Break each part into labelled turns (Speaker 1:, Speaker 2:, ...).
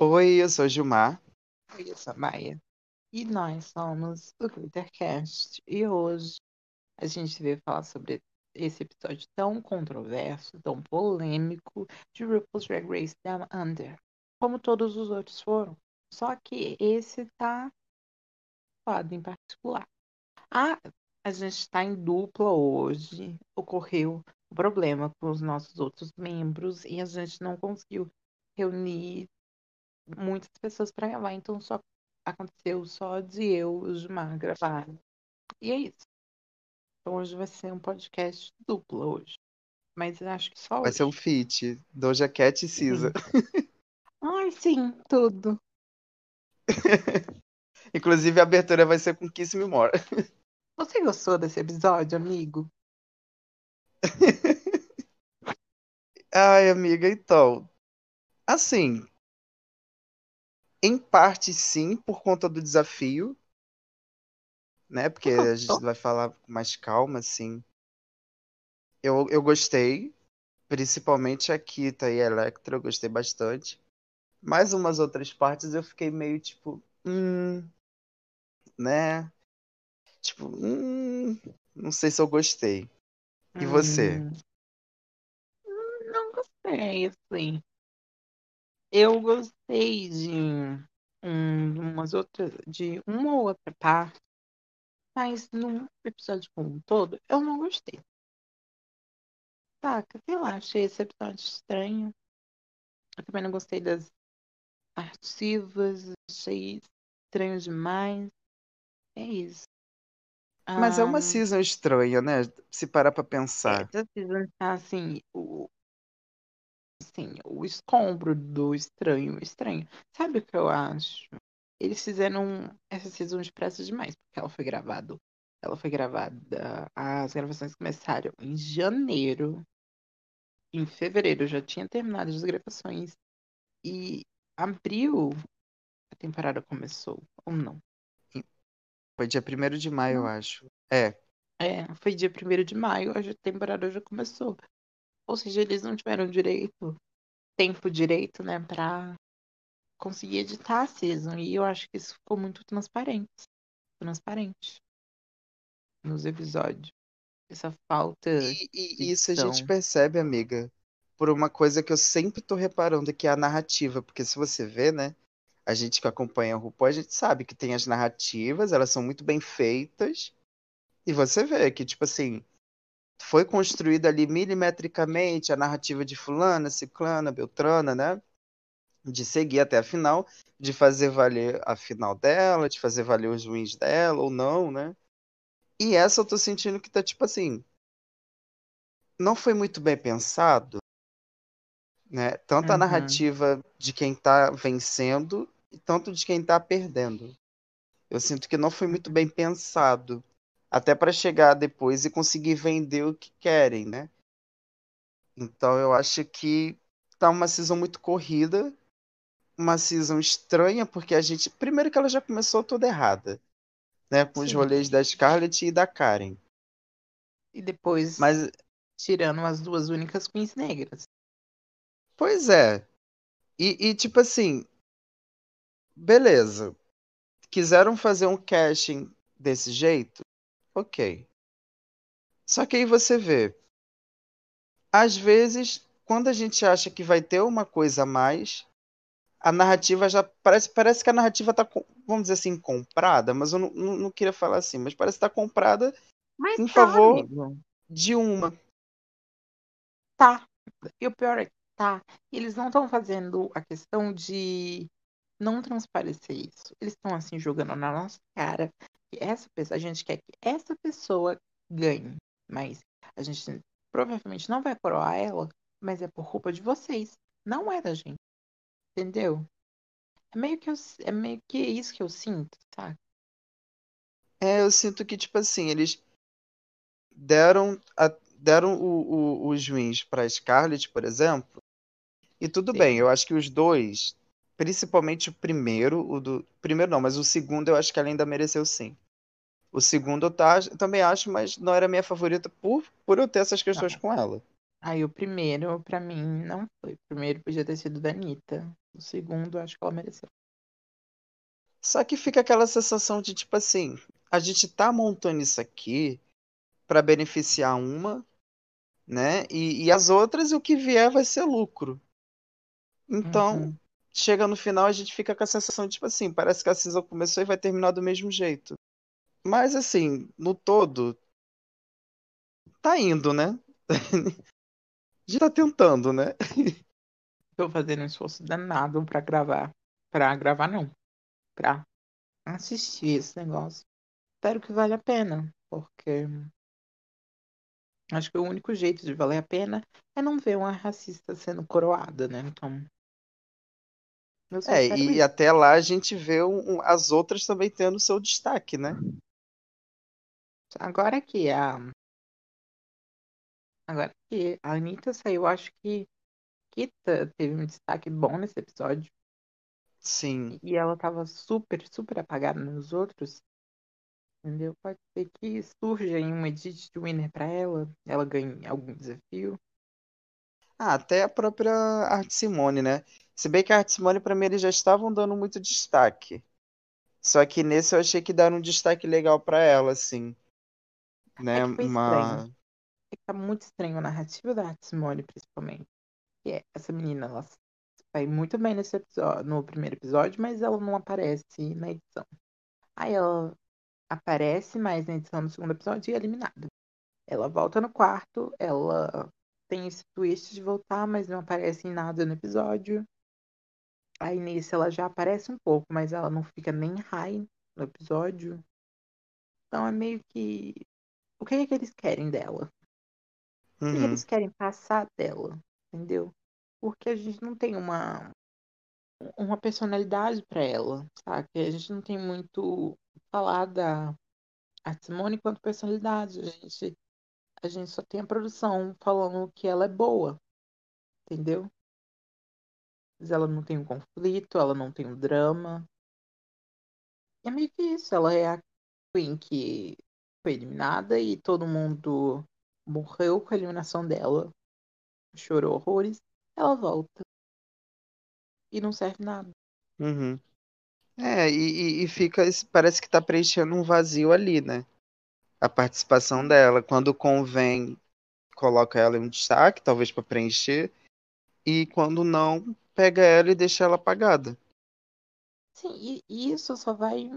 Speaker 1: Oi, eu sou Gilmar.
Speaker 2: Oi, eu sou Maia. E nós somos o Glittercast. E hoje a gente veio falar sobre esse episódio tão controverso, tão polêmico de RuPaul's Drag Race Down Under. Como todos os outros foram. Só que esse tá foda em particular. Ah, a gente está em dupla hoje. Ocorreu um problema com os nossos outros membros e a gente não conseguiu reunir muitas pessoas para gravar, então só aconteceu só de eu e o Gilmar gravar. E é isso. Então hoje vai ser um podcast duplo hoje. Mas acho que só
Speaker 1: Vai
Speaker 2: hoje.
Speaker 1: ser um feat. Doja Cat e Cisa.
Speaker 2: Ai, sim, tudo.
Speaker 1: Inclusive, a abertura vai ser com Kiss Me More.
Speaker 2: Você gostou desse episódio, amigo?
Speaker 1: Ai, amiga, então. Assim. Em parte, sim, por conta do desafio. Né? Porque a gente vai falar com mais calma, assim. Eu, eu gostei. Principalmente a Kita e a Electra, eu gostei bastante. Mas umas outras partes eu fiquei meio tipo. Hum. Né? Tipo, hum. Não sei se eu gostei. E você?
Speaker 2: Hum, não gostei, assim. Eu gostei de um, umas outras, de uma ou outra parte, mas no episódio como um todo, eu não gostei. Saca, sei lá, achei esse episódio estranho. Eu também não gostei das artivas, achei estranho demais. É isso.
Speaker 1: Mas é uma
Speaker 2: Ah,
Speaker 1: season estranha, né? Se parar pra pensar.
Speaker 2: essa season tá assim, o, assim, o escombro do estranho, estranho. Sabe o que eu acho? Eles fizeram essa season depressa demais, porque ela foi gravada. Ela foi gravada. As gravações começaram em janeiro. Em fevereiro já tinha terminado as gravações. E abril a temporada começou. Ou não?
Speaker 1: Foi dia 1 de maio, eu
Speaker 2: Não.
Speaker 1: acho. É.
Speaker 2: É, foi dia 1 de maio, a temporada já começou. Ou seja, eles não tiveram direito, tempo direito, né, pra conseguir editar a season. E eu acho que isso ficou muito transparente. Transparente. Nos episódios. Essa falta.
Speaker 1: E, e isso a gente percebe, amiga, por uma coisa que eu sempre tô reparando, que é a narrativa. Porque se você vê, né? A gente que acompanha o RuPaul, a gente sabe que tem as narrativas, elas são muito bem feitas. E você vê que, tipo assim, foi construída ali milimetricamente a narrativa de fulana, ciclana, beltrana, né? De seguir até a final, de fazer valer a final dela, de fazer valer os wins dela ou não, né? E essa eu tô sentindo que tá tipo assim, não foi muito bem pensado, né? Tanto a
Speaker 2: Uhum.
Speaker 1: narrativa de quem tá vencendo e tanto de quem tá perdendo. Eu sinto que não foi muito bem pensado, até para chegar depois e conseguir vender o que querem, né? Então eu acho que tá uma season muito corrida, uma season estranha, porque a gente. Primeiro que ela já começou toda errada, né? Com os
Speaker 2: Sim.
Speaker 1: rolês da Scarlett e da Karen.
Speaker 2: E depois
Speaker 1: Mas,
Speaker 2: tirando as duas únicas queens negras.
Speaker 1: pois é. E, e tipo assim. Beleza. Quiseram fazer um casting desse jeito? Ok. Só que aí você vê. Às vezes, quando a gente acha que vai ter uma coisa a mais, a narrativa já. Parece, parece que a narrativa tá, com- vamos dizer assim, comprada, mas eu não, não, não queria falar assim, mas parece que tá comprada
Speaker 2: Mas
Speaker 1: Em
Speaker 2: tá,
Speaker 1: favor-
Speaker 2: amigo.
Speaker 1: de uma.
Speaker 2: Tá. E o pior é que tá. Eles não estão fazendo a questão de não transparecer isso. Eles estão assim jogando na nossa cara que essa pessoa, a gente quer que essa pessoa ganhe, mas a gente provavelmente não vai coroar ela, mas é por culpa de vocês, não é da gente. Entendeu? É meio que eu, é meio que isso que eu sinto, sabe?
Speaker 1: É, eu sinto que, tipo assim, eles deram, a- deram o, o, os wins pra Scarlett, por exemplo. E tudo
Speaker 2: Sim.
Speaker 1: bem, eu acho que os dois, principalmente o primeiro, o do. Primeiro não, mas o segundo eu acho que ela ainda mereceu sim. O segundo eu, tá, eu também acho, mas não era minha favorita por, por eu ter essas questões com ela.
Speaker 2: Aí o primeiro, pra mim, não foi. O primeiro podia ter sido da Anitta. O segundo, acho que ela mereceu.
Speaker 1: Só que fica aquela sensação de tipo assim, a gente tá montando isso aqui para beneficiar uma, né? E, e, as outras, o que vier vai ser lucro. Então, uhum. Chega no final, a gente fica com a sensação de tipo assim, parece que a season começou e vai terminar do mesmo jeito. Mas assim, no todo, tá indo, né? gente tá tentando, né?
Speaker 2: Tô fazendo um esforço danado para gravar. Pra gravar, não. Pra assistir esse negócio. Espero que valha a pena, porque acho que o único jeito de valer a pena é não ver uma racista sendo coroada, né? Então.
Speaker 1: É, e até lá a gente vê um, as outras também tendo seu destaque, né?
Speaker 2: Agora que a. Agora que a Anitta saiu, acho que Kita teve um destaque bom nesse episódio.
Speaker 1: Sim.
Speaker 2: E ela tava super, super apagada nos outros. Entendeu? Pode ser que surja em um edit de winner pra ela, ela ganhe algum desafio.
Speaker 1: Ah, até a própria Art Simone, né? Se bem que a Art Simone, pra mim, eles já estavam dando muito destaque. Só que nesse eu achei que deram um destaque legal para ela, assim. Né?
Speaker 2: É foi Uma... Que tá muito estranho a narrativa da Art Simone, principalmente. Que é, essa menina, ela vai muito bem nesse episódio, no primeiro episódio, mas ela não aparece na edição. Aí ela aparece mais na edição do segundo episódio e é eliminada. Ela volta no quarto, ela tem esse twist de voltar, mas não aparece em nada no episódio. Aí nesse ela já aparece um pouco, mas ela não fica nem high no episódio. Então é meio que. O que é que eles querem dela? Uhum. O que, é que eles querem passar dela? Entendeu? Porque a gente não tem uma uma personalidade para ela, sabe? A gente não tem muito falar da a Simone quanto personalidade. A gente, a gente só tem a produção falando que ela é boa, entendeu? Mas ela não tem um conflito, ela não tem um drama. é meio que isso, ela é a Queen que foi eliminada e todo mundo morreu com a eliminação dela. Chorou horrores. Ela volta. E não serve nada.
Speaker 1: Uhum. É, e, e fica, parece que tá preenchendo um vazio ali, né? A participação dela. Quando convém, coloca ela em um destaque, talvez para preencher. E quando não, pega ela e deixa ela apagada.
Speaker 2: Sim, e isso só vai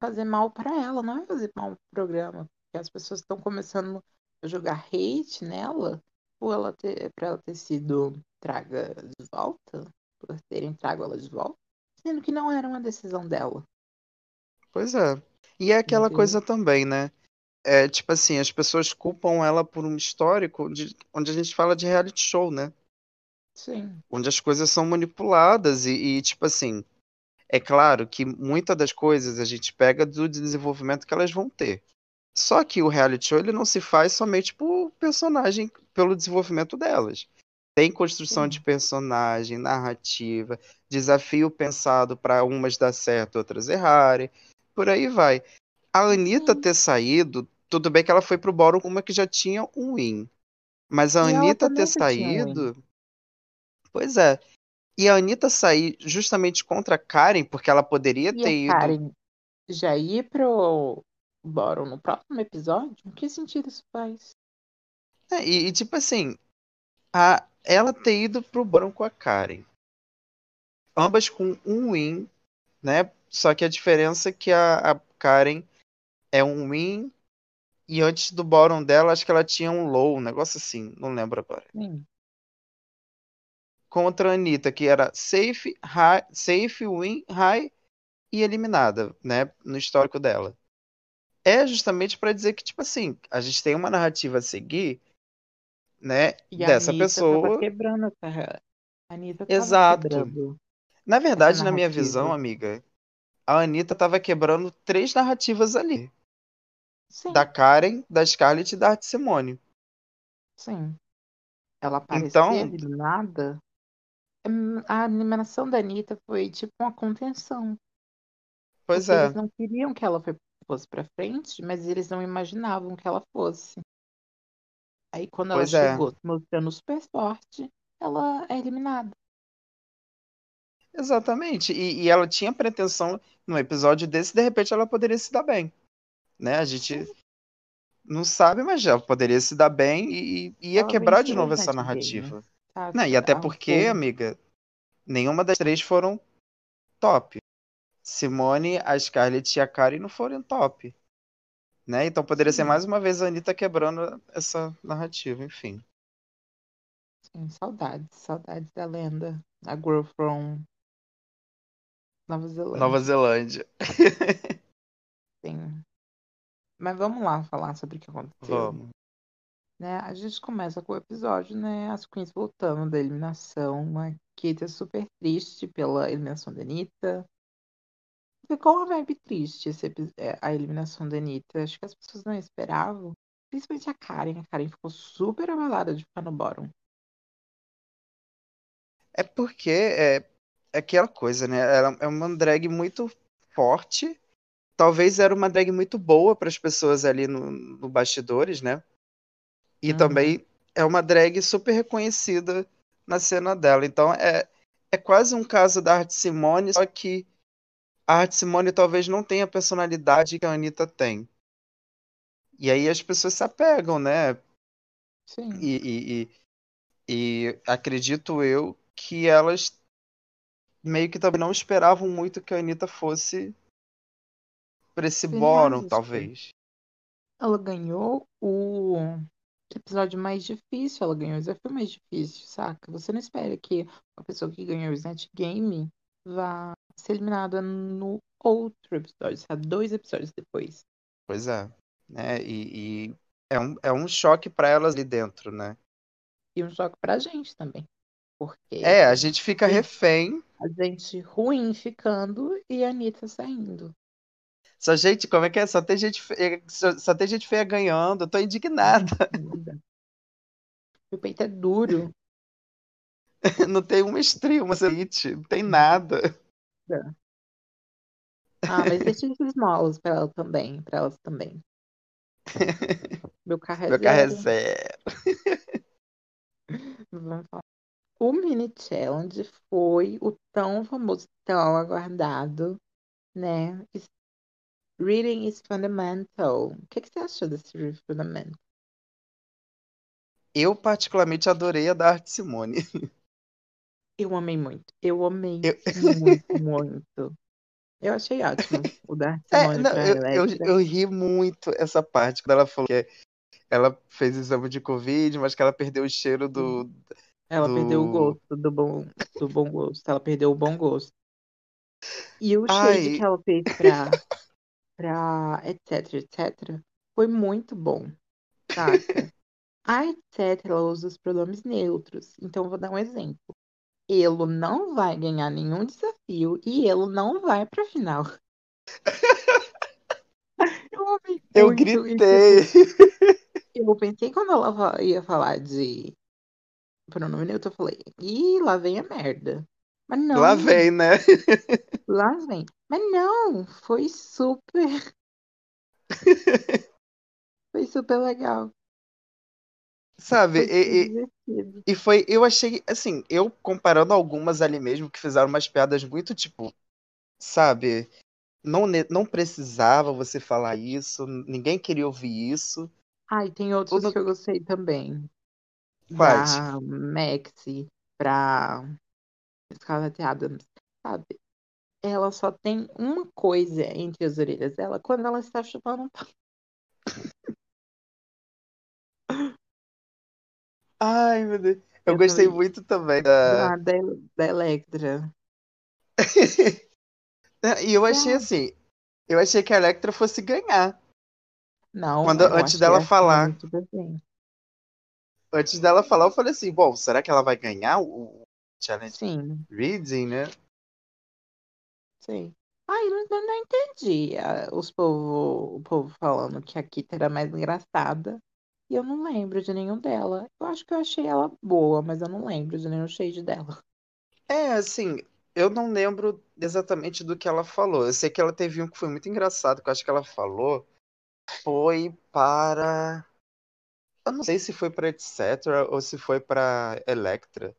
Speaker 2: fazer mal para ela, não vai fazer mal pro programa. Porque as pessoas estão começando a jogar hate nela por ela ter, pra ela ter sido traga de volta, por terem trago ela de volta sendo que não era uma decisão dela.
Speaker 1: Pois é. E é aquela Entendeu? coisa também, né? É tipo assim, as pessoas culpam ela por um histórico de, onde a gente fala de reality show, né?
Speaker 2: Sim.
Speaker 1: Onde as coisas são manipuladas e, e tipo assim, é claro que muitas das coisas a gente pega do desenvolvimento que elas vão ter. Só que o reality show ele não se faz somente por personagem, pelo desenvolvimento delas. Tem construção Sim. de personagem, narrativa, desafio pensado para umas dar certo, outras errarem. Por aí vai. A Anitta Sim. ter saído, tudo bem que ela foi pro Bórum com uma que já tinha um win. Mas a e Anitta ter saído. Pois é. E a Anitta sair justamente contra a Karen, porque ela poderia
Speaker 2: e
Speaker 1: ter ido.
Speaker 2: Karen já ir pro Bórum no próximo episódio? Que sentido isso faz?
Speaker 1: É, e, e, tipo assim, a, ela ter ido pro Bron com a Karen. Ambas com um win, né? Só que a diferença é que a, a Karen é um win e antes do bottom dela, acho que ela tinha um low, um negócio assim, não lembro agora.
Speaker 2: Sim.
Speaker 1: Contra a Anitta, que era safe, high, safe, win, high e eliminada, né? No histórico dela. É justamente para dizer que, tipo assim, a gente tem uma narrativa a seguir né,
Speaker 2: e
Speaker 1: dessa pessoa.
Speaker 2: Tava quebrando essa. A Anitta tava
Speaker 1: Exato.
Speaker 2: Quebrando
Speaker 1: Na verdade, na minha visão, amiga, a Anitta tava quebrando três narrativas ali.
Speaker 2: Sim.
Speaker 1: Da Karen, da Scarlett e da Art Simone.
Speaker 2: Sim. Ela aparecer então... do nada. Hum, a animação da Anitta foi tipo uma contenção.
Speaker 1: Pois Porque é.
Speaker 2: Eles não queriam que ela fosse pra frente, mas eles não imaginavam que ela fosse. Aí quando ela
Speaker 1: Pois é.
Speaker 2: chegou mostrando super forte, ela é eliminada.
Speaker 1: Exatamente. E, e ela tinha pretensão, num episódio desse, de repente ela poderia se dar bem. Né? A gente
Speaker 2: Sim.
Speaker 1: não sabe, mas já poderia se dar bem e, e ia
Speaker 2: Ela
Speaker 1: quebrar de novo essa narrativa.
Speaker 2: Games, sabe?
Speaker 1: Não, e até porque, amiga, nenhuma das três foram top. Simone, a Scarlett e a Karen não foram top. Né? Então poderia ser
Speaker 2: Sim.
Speaker 1: mais uma vez a Anitta quebrando essa narrativa, enfim.
Speaker 2: Sim, saudades, saudades da lenda. A girl from Nova Zelândia.
Speaker 1: Nova Zelândia.
Speaker 2: Sim. Mas vamos lá falar sobre o que aconteceu.
Speaker 1: Vamos.
Speaker 2: Né? A gente começa com o episódio, né? As queens voltando da eliminação. A Kate é super triste pela eliminação da Anitta. Ficou uma vibe triste esse é, a eliminação da Anitta. Acho que as pessoas não esperavam. Principalmente a Karen. A Karen ficou super abalada de ficar no bottom.
Speaker 1: É porque é, é aquela coisa, né? Ela é uma drag muito forte. Talvez era uma drag muito boa para as pessoas ali no, no bastidores, né? E
Speaker 2: Uhum.
Speaker 1: também é uma drag super reconhecida na cena dela. Então é, é quase um caso da Art Simone, só que a Art Simone talvez não tenha a personalidade que a Anitta tem. E aí as pessoas se apegam, né?
Speaker 2: Sim.
Speaker 1: E, e, e, e acredito eu que elas meio que também não esperavam muito que a Anitta fosse para esse bórum, talvez.
Speaker 2: Ela ganhou o episódio mais difícil, ela ganhou o desafio mais difícil, saca? Você não espera que a pessoa que ganhou o Snatch Game vá ser eliminada no outro episódio, sabe? Dois episódios depois.
Speaker 1: Pois é. Né? E, e é, um, é um choque para elas ali dentro, né?
Speaker 2: E um choque pra gente também. Porque
Speaker 1: É, a gente fica refém.
Speaker 2: a gente ruim ficando e a Anitta saindo.
Speaker 1: Só, gente, como é que é? Só tem gente feia, só, só tem gente feia ganhando. Eu tô indignada.
Speaker 2: Meu peito é duro.
Speaker 1: Não tem uma estria, uma elite, não tem nada.
Speaker 2: Ah, mas deixa esses molos pra ela também, pra elas também. Meu carro é
Speaker 1: Meu carro é
Speaker 2: zero.
Speaker 1: zero.
Speaker 2: Vamos falar. O mini challenge foi o tão famoso, tão aguardado, né? Reading is fundamental. O que, que você achou desse Reading fundamental?
Speaker 1: Eu particularmente adorei a da Arte Simone.
Speaker 2: Eu amei muito. Eu amei
Speaker 1: Eu-
Speaker 2: muito, muito. Eu achei ótimo o da
Speaker 1: É,
Speaker 2: Simone
Speaker 1: não, eu, eu,
Speaker 2: Electra.
Speaker 1: eu ri muito essa parte quando ela falou que ela fez exame de Covid, mas que ela perdeu o cheiro do.
Speaker 2: Ela
Speaker 1: do-
Speaker 2: perdeu o gosto do bom, do bom gosto. Ela perdeu o bom gosto. E o
Speaker 1: Ai.
Speaker 2: shade que ela fez pra, pra etc, etc, foi muito bom, saca? A etc, ela usa os pronomes neutros. Então, eu vou dar um exemplo. Ele não vai ganhar nenhum desafio e ele não vai pra final. Eu
Speaker 1: Eu gritei.
Speaker 2: Eu pensei quando ela ia falar de pronome neutro, eu falei, ih, lá vem a merda. Mas não,
Speaker 1: Lá vem, né?
Speaker 2: lá vem. Mas não, foi super, foi super legal.
Speaker 1: Sabe? E, e, e foi, eu achei, assim, eu comparando algumas ali mesmo que fizeram umas piadas muito tipo, sabe? Não, não precisava você falar isso, ninguém queria ouvir isso.
Speaker 2: Ah, e tem outros
Speaker 1: Tudo-
Speaker 2: que eu gostei também.
Speaker 1: Quais?
Speaker 2: Da Maxi, pra Scarlett Adams, sabe? Ela só tem uma coisa entre as orelhas dela quando ela está chupando um pau.
Speaker 1: Ai, meu Deus. Eu,
Speaker 2: Eu
Speaker 1: gostei
Speaker 2: também.
Speaker 1: muito também da.
Speaker 2: Da, da, da Electra.
Speaker 1: E eu achei
Speaker 2: Ah.
Speaker 1: assim, eu achei que a Electra fosse ganhar.
Speaker 2: Não,
Speaker 1: Quando- antes dela falar. Antes dela falar, eu falei assim, bom, será que ela vai ganhar o Challenge
Speaker 2: Sim,
Speaker 1: Reading, né?
Speaker 2: sim. Ai, não, não, não entendi os povo, o povo falando que a Kita era mais engraçada. E eu não lembro de nenhum dela. Eu acho que eu achei ela boa, mas eu não lembro de nenhum shade dela.
Speaker 1: É, assim, eu não lembro exatamente do que ela falou. Eu sei que ela teve um que foi muito engraçado, que eu acho que ela falou foi para. Eu não sei se foi para etc. ou se foi para Electra,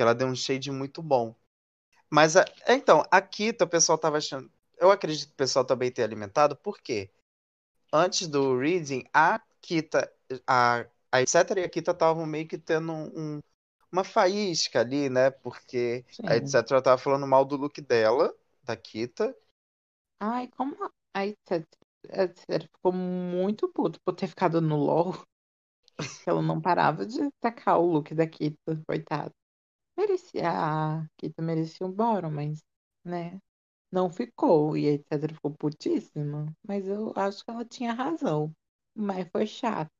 Speaker 1: que ela deu um shade muito bom. Mas, a- então, a Kita, o pessoal tava achando. Eu acredito que o pessoal também tenha alimentado, porque antes do reading, a Kita, a, a etc. e a Kita estavam meio que tendo um- uma faísca ali, né? Porque a
Speaker 2: Sim.
Speaker 1: etc. tava falando mal do look dela, da Kita.
Speaker 2: Ai, como a a Etc. Ficou muito puto por ter ficado no LOL. Ela não parava de atacar o look da Kita, coitada. Merecia, a Kita merecia um bórum, mas, né, não ficou. E a Etc. ficou putíssima. Mas eu acho que ela tinha razão. Mas foi chato.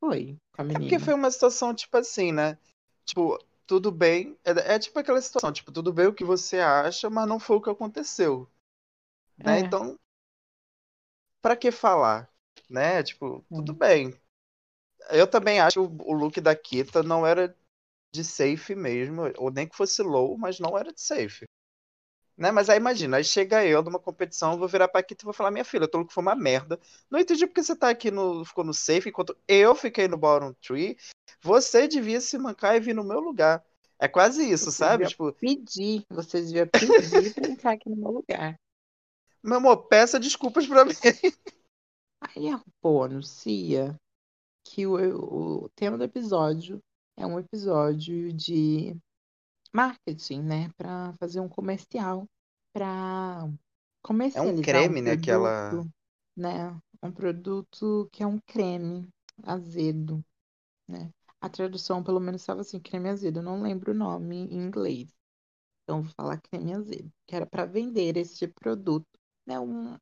Speaker 2: Foi com a
Speaker 1: É porque
Speaker 2: menina.
Speaker 1: foi uma situação tipo assim, né? Tipo, tudo bem. É, é tipo aquela situação, tipo, tudo bem o que você acha, mas não foi o que aconteceu. Né?
Speaker 2: É.
Speaker 1: Então, pra que falar? Né? Tipo, tudo
Speaker 2: Hum.
Speaker 1: bem. Eu também acho que o, o look da Kita não era de safe mesmo, ou nem que fosse low, mas não era de safe. Né? Mas aí imagina, aí chega eu numa competição, eu vou virar pra Kita e vou falar, minha filha, teu look foi uma merda. Não entendi porque você tá aqui no. ficou no safe, enquanto eu fiquei no bottom tree. Você devia se mancar e vir no meu lugar. É quase isso,
Speaker 2: Você
Speaker 1: sabe? Tipo,
Speaker 2: pedir, você devia pedir pra entrar aqui no meu lugar.
Speaker 1: meu amor, peça desculpas pra mim.
Speaker 2: Aí a RuPaul anuncia que o, o tema do episódio é um episódio de marketing, né? Pra fazer um comercial, pra comercializar um
Speaker 1: creme, né, que ela-
Speaker 2: produto, né? Um produto que é um creme azedo, né? A tradução, pelo menos, estava assim, creme azedo. Eu não lembro o nome em inglês. Então, vou falar creme azedo. Que era para vender esse produto. Né? Um,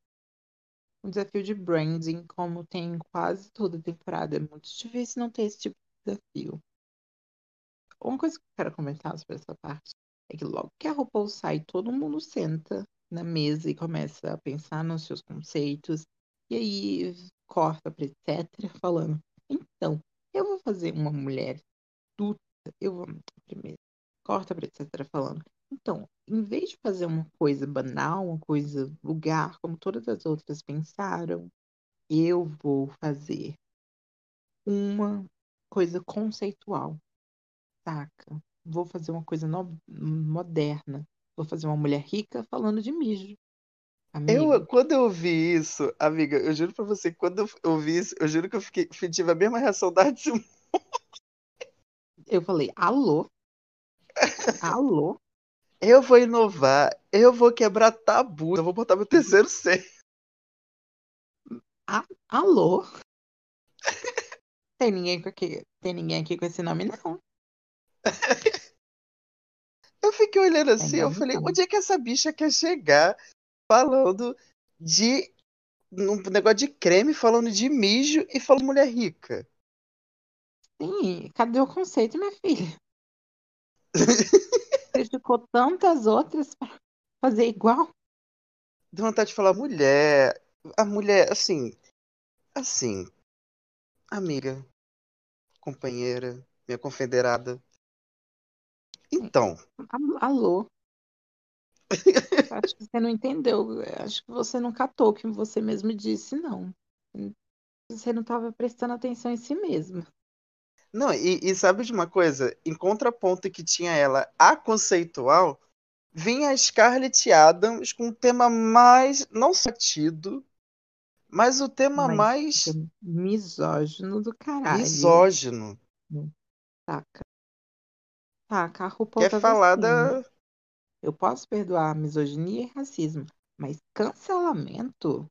Speaker 2: um desafio de branding, como tem em quase toda temporada. É muito difícil não ter esse tipo de desafio. Uma coisa que eu quero comentar sobre essa parte é que logo que a RuPaul sai, todo mundo senta na mesa e começa a pensar nos seus conceitos. E aí corta para etc. falando, então, eu vou fazer uma mulher adulta, eu vou primeiro corta para etc. falando, então, em vez de fazer uma coisa banal, uma coisa vulgar, como todas as outras pensaram, eu vou fazer uma coisa conceitual, saca? Vou fazer uma coisa no- moderna. Vou fazer uma mulher rica falando de mijo.
Speaker 1: Eu, quando eu vi isso, amiga, eu juro pra você, quando eu- eu vi isso, eu juro que eu fiquei, tive a mesma reação da
Speaker 2: eu falei, alô? Alô?
Speaker 1: Eu vou inovar, eu vou quebrar tabu, eu vou botar meu terceiro C.
Speaker 2: Alô? Tem ninguém aqui, tem ninguém aqui com esse nome, não.
Speaker 1: Eu fiquei olhando assim, eu
Speaker 2: nome
Speaker 1: falei, onde é que essa bicha quer chegar falando de um negócio de creme, falando de mijo e falando mulher rica?
Speaker 2: Sim, cadê o conceito, minha filha? Criticou tantas outras pra fazer igual.
Speaker 1: Deu vontade de falar mulher, a mulher, assim, assim, amiga, companheira, minha confederada. Então,
Speaker 2: Alô? Acho que você não entendeu. Acho que você não catou o que você mesmo disse, não. Você não estava prestando atenção em si mesma.
Speaker 1: Não, e, e sabe de uma coisa? Em contraponto que tinha ela, a conceitual, vinha a Scarlett Adams com o tema mais, não satido, mas o tema
Speaker 2: Mas
Speaker 1: mais
Speaker 2: Misógino do caralho.
Speaker 1: misógino.
Speaker 2: Saca? Saca, a RuPaul
Speaker 1: Que é falar
Speaker 2: assim.
Speaker 1: da.
Speaker 2: Eu posso perdoar misoginia e racismo, mas cancelamento?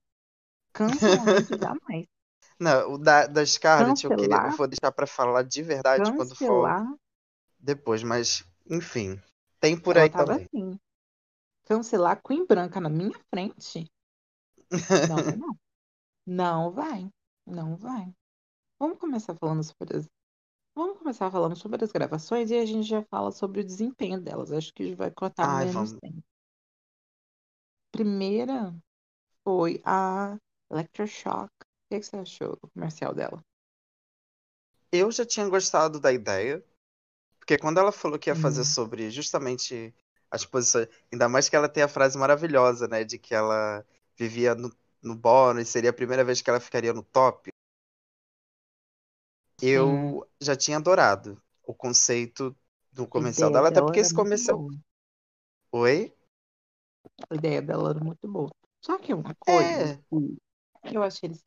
Speaker 2: Cancelamento jamais.
Speaker 1: Não, o da, da Scarlett eu queria.
Speaker 2: Cancelar?
Speaker 1: Eu vou deixar pra falar de verdade quando for
Speaker 2: Cancelar?
Speaker 1: depois, mas enfim. Tem por aí também.
Speaker 2: assim. Cancelar Queen Branca na minha frente? Não, não. Não vai. Não vai. Vamos começar falando sobre as... Vamos começar falando sobre as gravações e a gente já fala sobre o desempenho delas. Acho que vai cortar
Speaker 1: Ai,
Speaker 2: menos
Speaker 1: vamos.
Speaker 2: tempo. Primeira foi a Electroshock. O que que você achou do comercial dela?
Speaker 1: Eu já tinha gostado da ideia, porque quando ela falou que ia fazer
Speaker 2: Hum.
Speaker 1: sobre justamente as posições, ainda mais que ela tem a frase maravilhosa, né, de que ela vivia no, no bônus, seria a primeira vez que ela ficaria no top. Eu já tinha adorado o conceito do comercial dela, até porque esse comercial.
Speaker 2: boa.
Speaker 1: Oi?
Speaker 2: A ideia dela era muito boa. Só que uma coisa
Speaker 1: É,
Speaker 2: que eu achei eles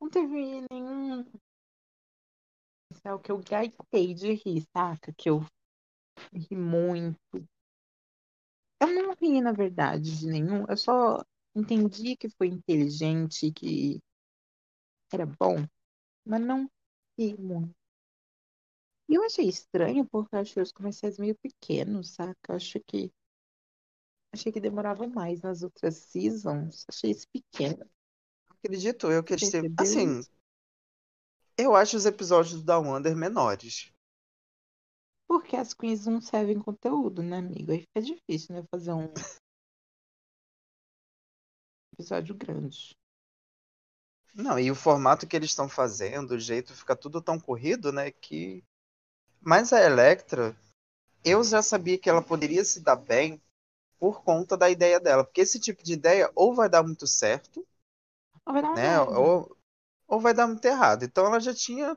Speaker 2: não teve nenhum é o que eu gaitei de rir, saca? Que eu ri muito. Eu não ri, na verdade, de nenhum. Eu só entendi que foi inteligente, que era bom, mas não muito. E eu achei estranho porque eu achei os comerciais meio pequenos, saca? Eu acho que achei que demorava mais nas outras seasons. Achei esse pequeno.
Speaker 1: acredito eu que eles teve.
Speaker 2: Percebeu
Speaker 1: Assim,
Speaker 2: isso?
Speaker 1: eu acho os episódios do Down Under menores.
Speaker 2: Porque as queens não servem conteúdo, né, amigo? Aí fica difícil, né? Fazer um episódio grande.
Speaker 1: Não, e o formato que eles estão fazendo, o jeito fica tudo tão corrido, né? Que. Mas a Electra, eu já sabia que ela poderia se dar bem por conta da ideia dela. Porque esse tipo de ideia ou vai dar muito certo,
Speaker 2: Não vai dar
Speaker 1: né? Ou, ou vai dar muito errado. Então ela já tinha.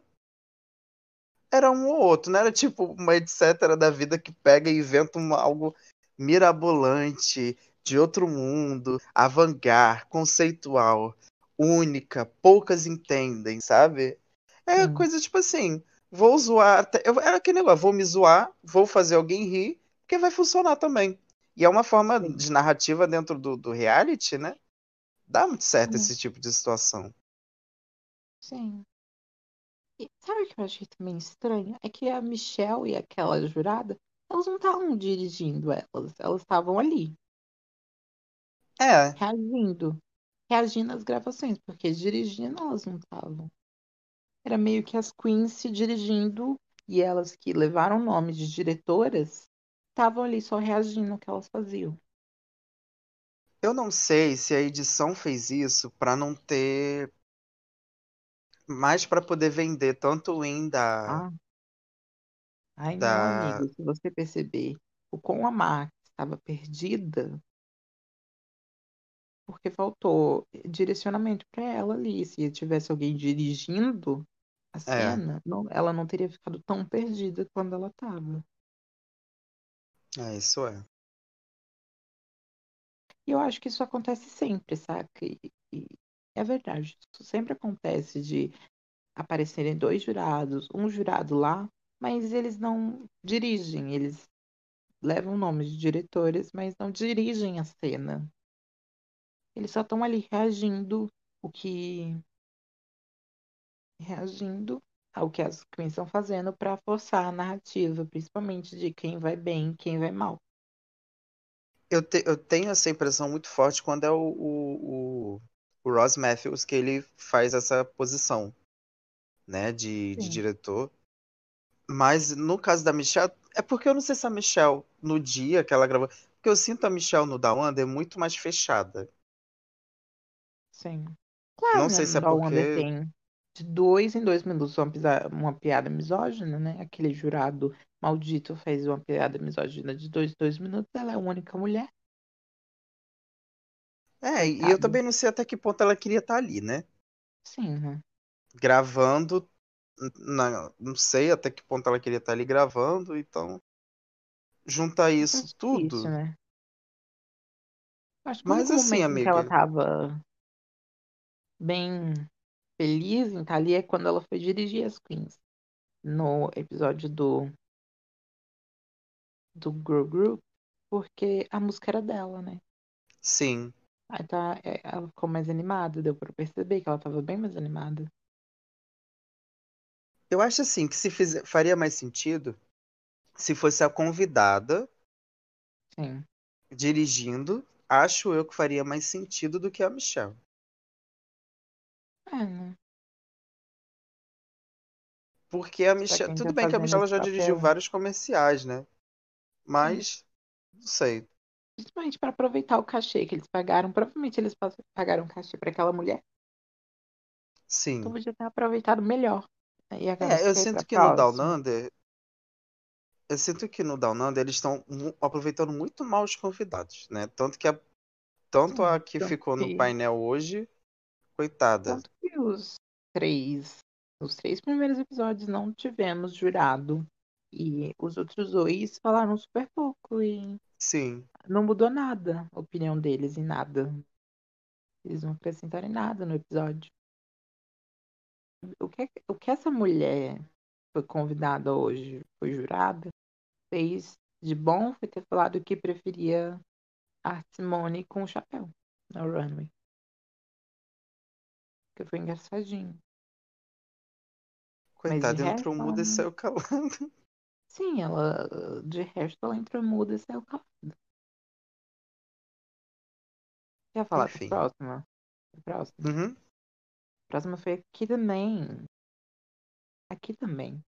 Speaker 1: Era um ou outro, não era tipo uma etc. da vida que pega e inventa uma- algo mirabolante, de outro mundo, avant-garde, conceitual, única, poucas entendem, sabe? É
Speaker 2: Sim.
Speaker 1: coisa tipo assim, vou zoar, até, eu, era aquele negócio, vou me zoar, vou fazer alguém rir, porque vai funcionar também. E é uma forma de narrativa dentro do, do reality, né? Dá muito certo
Speaker 2: Sim.
Speaker 1: esse tipo de situação.
Speaker 2: Sim. E sabe o que eu achei também estranho? É que a Michelle e aquela jurada, elas não estavam dirigindo elas, elas estavam ali,
Speaker 1: É,
Speaker 2: reagindo. Reagindo às gravações, porque dirigindo elas não estavam. Era meio que as queens se dirigindo e elas que levaram o nome de diretoras estavam ali só reagindo ao que elas faziam.
Speaker 1: eu não sei se a edição fez isso pra não ter mais pra poder vender tanto o win da,
Speaker 2: Ah. Ai,
Speaker 1: da
Speaker 2: não, amigo, se você perceber o quão a Max estava perdida, porque faltou direcionamento para ela ali. Se tivesse alguém dirigindo a
Speaker 1: é,
Speaker 2: cena, não- ela não teria ficado tão perdida quando ela estava.
Speaker 1: é isso é.
Speaker 2: E eu acho que isso acontece sempre, saca? E, e é verdade, isso sempre acontece de aparecerem dois jurados, um jurado lá, mas eles não dirigem, eles levam o nome de diretores, mas não dirigem a cena. Eles só estão ali reagindo o que reagindo ao que as queens estão fazendo para forçar a narrativa, principalmente de quem vai bem, e quem vai mal.
Speaker 1: Eu, te- eu tenho essa impressão muito forte quando é o, o, o, o Ross Matthews que ele faz essa posição, né, de, de diretor. Mas no caso da Michelle, é porque eu não sei se a Michelle, no dia que ela gravou. Porque eu sinto a Michelle no Down Under muito mais fechada.
Speaker 2: Sim. Claro,
Speaker 1: Não
Speaker 2: né?
Speaker 1: sei se é porque.
Speaker 2: tem de dois em dois minutos uma, pisa- uma piada misógina, né? Aquele jurado maldito fez uma piada misógina de dois em dois minutos. Ela é a única mulher,
Speaker 1: É, e eu também não sei até que ponto ela queria estar ali, né?
Speaker 2: Sim, né?
Speaker 1: Gravando. na- não sei até que ponto ela queria estar ali gravando, então. Juntar
Speaker 2: Fica
Speaker 1: isso
Speaker 2: difícil,
Speaker 1: tudo.
Speaker 2: né? Acho que o
Speaker 1: Mas assim,
Speaker 2: em que ela
Speaker 1: amiga.
Speaker 2: tava bem feliz em estar ali é quando ela foi dirigir as Queens. No episódio do, do Girl Group, porque a música era dela, né?
Speaker 1: Sim.
Speaker 2: Aí é, ela ficou mais animada, deu pra perceber que ela tava bem mais animada.
Speaker 1: Eu acho assim que se fizer, faria mais sentido se fosse a convidada
Speaker 2: Sim.
Speaker 1: dirigindo. Acho eu que faria mais sentido do que a Michelle.
Speaker 2: É, né?
Speaker 1: Porque a Michelle. Tudo
Speaker 2: tá
Speaker 1: bem que a Michelle já dirigiu
Speaker 2: papel.
Speaker 1: vários comerciais, né? Mas. Não sei.
Speaker 2: Principalmente pra aproveitar o cachê que eles pagaram. Provavelmente eles pa- pagaram cachê pra aquela mulher. Então
Speaker 1: Sim.
Speaker 2: podia ter aproveitado melhor. E
Speaker 1: É, eu sinto que no Down. Under. Eu sinto que no Down Under eles estão aproveitando muito mal os convidados, né? Tanto que a, tanto a que ficou no painel hoje, coitada.
Speaker 2: tanto que os três, os três primeiros episódios não tivemos jurado. E os outros dois falaram super pouco. E
Speaker 1: Sim.
Speaker 2: Não mudou nada a opinião deles em nada. Eles não acrescentaram em nada no episódio. O que, o que essa mulher foi convidada hoje, foi jurada, fez de bom foi ter falado que preferia a Simone com o chapéu na runway. Que foi engraçadinho.
Speaker 1: Coitada,
Speaker 2: de
Speaker 1: entrou
Speaker 2: resto,
Speaker 1: muda e saiu calando.
Speaker 2: Sim, ela de resto ela entrou muda e saiu calada. Quer falar
Speaker 1: Enfim.
Speaker 2: da próxima? A próxima.
Speaker 1: Uhum.
Speaker 2: A próxima foi aqui também. Aqui também.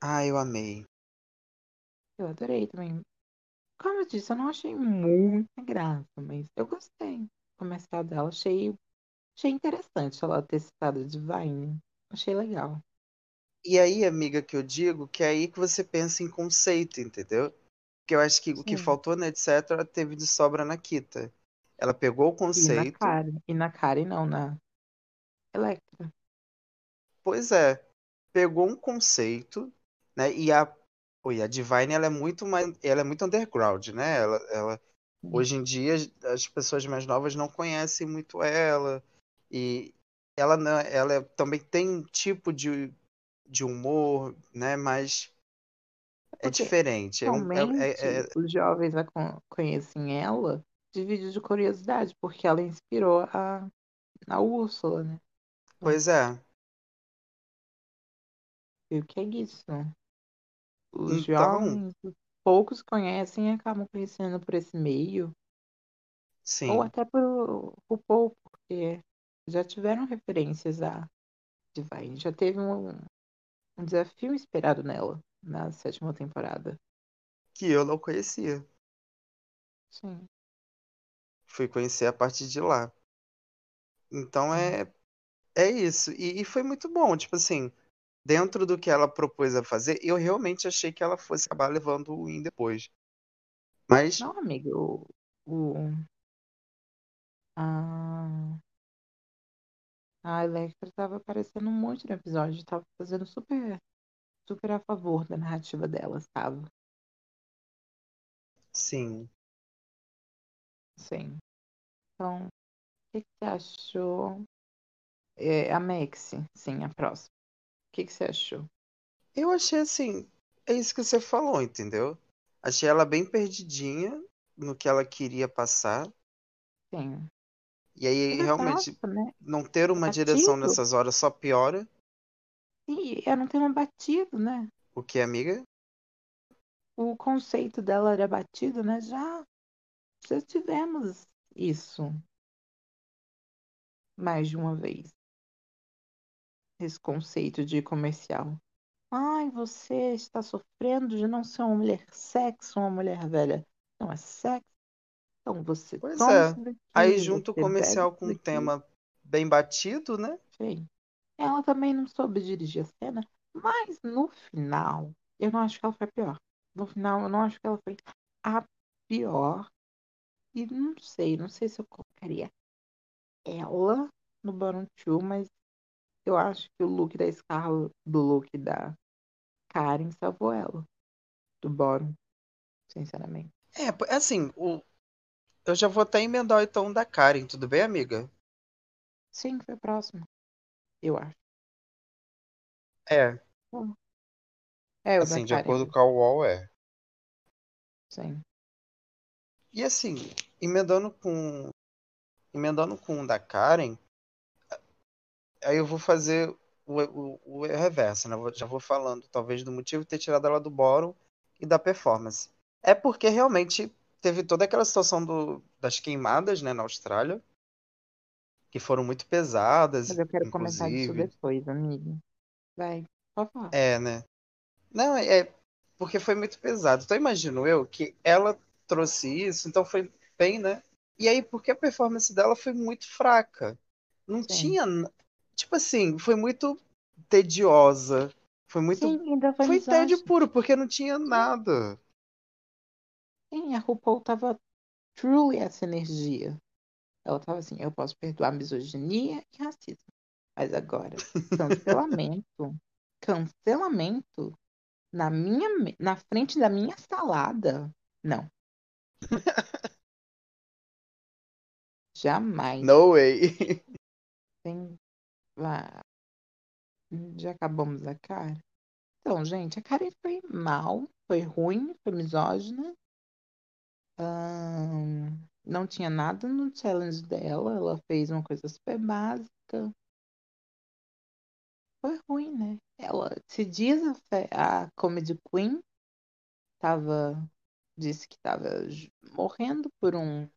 Speaker 1: Ah, eu amei.
Speaker 2: Eu adorei também. Como eu disse, eu não achei muita graça, mas eu gostei. Comercial dela, achei, achei interessante ela ter citado a Divine. Achei legal.
Speaker 1: E aí, amiga, que eu digo que é aí que você pensa em conceito, entendeu? Porque eu acho que o que
Speaker 2: Sim.
Speaker 1: faltou na etc. ela teve de sobra na Kita. Ela pegou o
Speaker 2: E na
Speaker 1: conceito.
Speaker 2: Karen. E na Karen não, na Electra.
Speaker 1: Pois é, pegou um conceito, né? E a, oi, a Divine ela é muito mais, ela é muito underground, né? Ela, ela
Speaker 2: Sim.
Speaker 1: hoje em dia as pessoas mais novas não conhecem muito ela e ela não, ela é- também tem um tipo de, de humor, né? Mas é
Speaker 2: Porque
Speaker 1: diferente. É um, é- é- é-
Speaker 2: os jovens a con- conhecem ela de vídeo de curiosidade, porque ela inspirou a, a Úrsula, né?
Speaker 1: pois é.
Speaker 2: E o que é isso? Os
Speaker 1: Então,
Speaker 2: jovens, poucos conhecem e acabam conhecendo por esse meio, ou
Speaker 1: sim.
Speaker 2: até por, pouco, porque já tiveram referências a Divine, já teve um, um desafio inspirado nela na sétima temporada.
Speaker 1: Que eu não conhecia.
Speaker 2: Sim.
Speaker 1: Fui conhecer a partir de lá. Então é, é isso. E, e foi muito bom. Tipo assim, dentro do que ela propôs a fazer, eu realmente achei que ela fosse acabar levando o win depois. Mas,
Speaker 2: Não, amigo, o, o a, a Electra tava aparecendo muito no episódio, tava fazendo super, super a favor da narrativa dela, estava.
Speaker 1: sim.
Speaker 2: Sim. Então, o que, que você achou? É, a Maxi, sim, a próxima. O que, que você achou?
Speaker 1: Eu achei assim, é isso que você falou, entendeu? Achei ela bem perdidinha no que ela queria passar.
Speaker 2: Sim.
Speaker 1: E aí,
Speaker 2: Mas
Speaker 1: realmente,
Speaker 2: né?
Speaker 1: não ter uma
Speaker 2: Batido.
Speaker 1: direção nessas horas só piora.
Speaker 2: E era um tema batido, né?
Speaker 1: O que, amiga?
Speaker 2: O conceito dela era batido, né? Já, já tivemos isso mais de uma vez. Esse conceito de comercial. Ai, você está sofrendo de não ser uma mulher sexy, uma mulher velha. Não é sexy. Então você
Speaker 1: Pois é.
Speaker 2: daqui,
Speaker 1: Aí junto o comercial com um tema bem batido, né?
Speaker 2: Sim. Ela também não soube dirigir a cena, mas no final, eu não acho que ela foi a pior. No final, eu não acho que ela foi a pior. E não sei, não sei se eu colocaria ela no Bottom Two, mas eu acho que o look da Scarlett, do look da Karen salvou ela. Do Bottom, sinceramente.
Speaker 1: É, assim, o... eu já vou até emendar o tom da Karen, tudo bem, amiga?
Speaker 2: Sim, foi próximo. Eu acho.
Speaker 1: É,
Speaker 2: É, o
Speaker 1: assim, de
Speaker 2: Karen.
Speaker 1: acordo com a UOL, é.
Speaker 2: Sim.
Speaker 1: E assim, emendando com. Emendando com o da Karen, aí eu vou fazer o, o, o reverso, né? Já vou falando, talvez, do motivo de ter tirado ela do bórum e da performance. É porque realmente teve toda aquela situação do, das queimadas, né, na Austrália, que foram muito pesadas,
Speaker 2: Mas eu quero comentar disso
Speaker 1: inclusive.
Speaker 2: depois, amigo. Vai, pode falar.
Speaker 1: É, né? Não, é porque foi muito pesado. Então imagino eu que ela trouxe isso, então foi bem, né? E aí, porque a performance dela foi muito fraca. Não
Speaker 2: Sim.
Speaker 1: tinha. Tipo assim, foi muito tediosa. Foi muito.
Speaker 2: Sim, ainda foi
Speaker 1: Foi tédio puro, porque não tinha nada.
Speaker 2: Sim, a RuPaul tava truly essa energia. Ela tava assim, eu posso perdoar misoginia e racismo. Mas agora, cancelamento, cancelamento na minha, na frente da minha salada, Não. Jamais.
Speaker 1: No way.
Speaker 2: Tem. Ah, já acabamos a cara? Então, gente, a Karen foi mal, foi ruim, foi misógina. Não tinha nada no challenge dela, ela fez uma coisa super básica. Foi ruim, né? Ela se diz a, a Comedy Queen, tava, disse que tava morrendo por um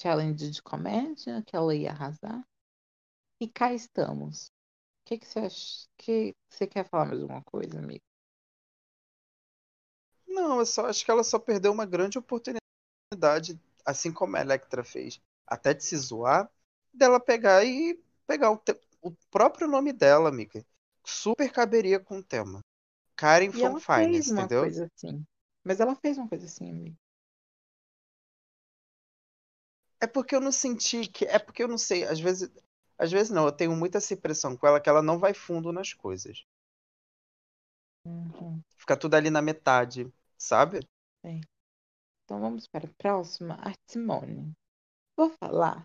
Speaker 2: challenge de comédia, que ela ia arrasar. E cá estamos. O que que você acha? Que você quer falar mais alguma coisa, amigo?
Speaker 1: Não, eu só acho que ela só perdeu uma grande oportunidade, assim como a Electra fez, até de se zoar, dela pegar e pegar o, te- o próprio nome dela, amiga. Super caberia com o tema. Karen
Speaker 2: E
Speaker 1: from
Speaker 2: ela fez uma
Speaker 1: entendeu?
Speaker 2: coisa assim. Mas ela fez uma coisa assim, amigo.
Speaker 1: É porque eu não senti que. É porque eu não sei, às vezes. Às vezes não, eu tenho muita essa impressão com ela que ela não vai fundo nas coisas.
Speaker 2: Uhum.
Speaker 1: Fica tudo ali na metade, sabe?
Speaker 2: Então vamos para a próxima, a Simone. Vou falar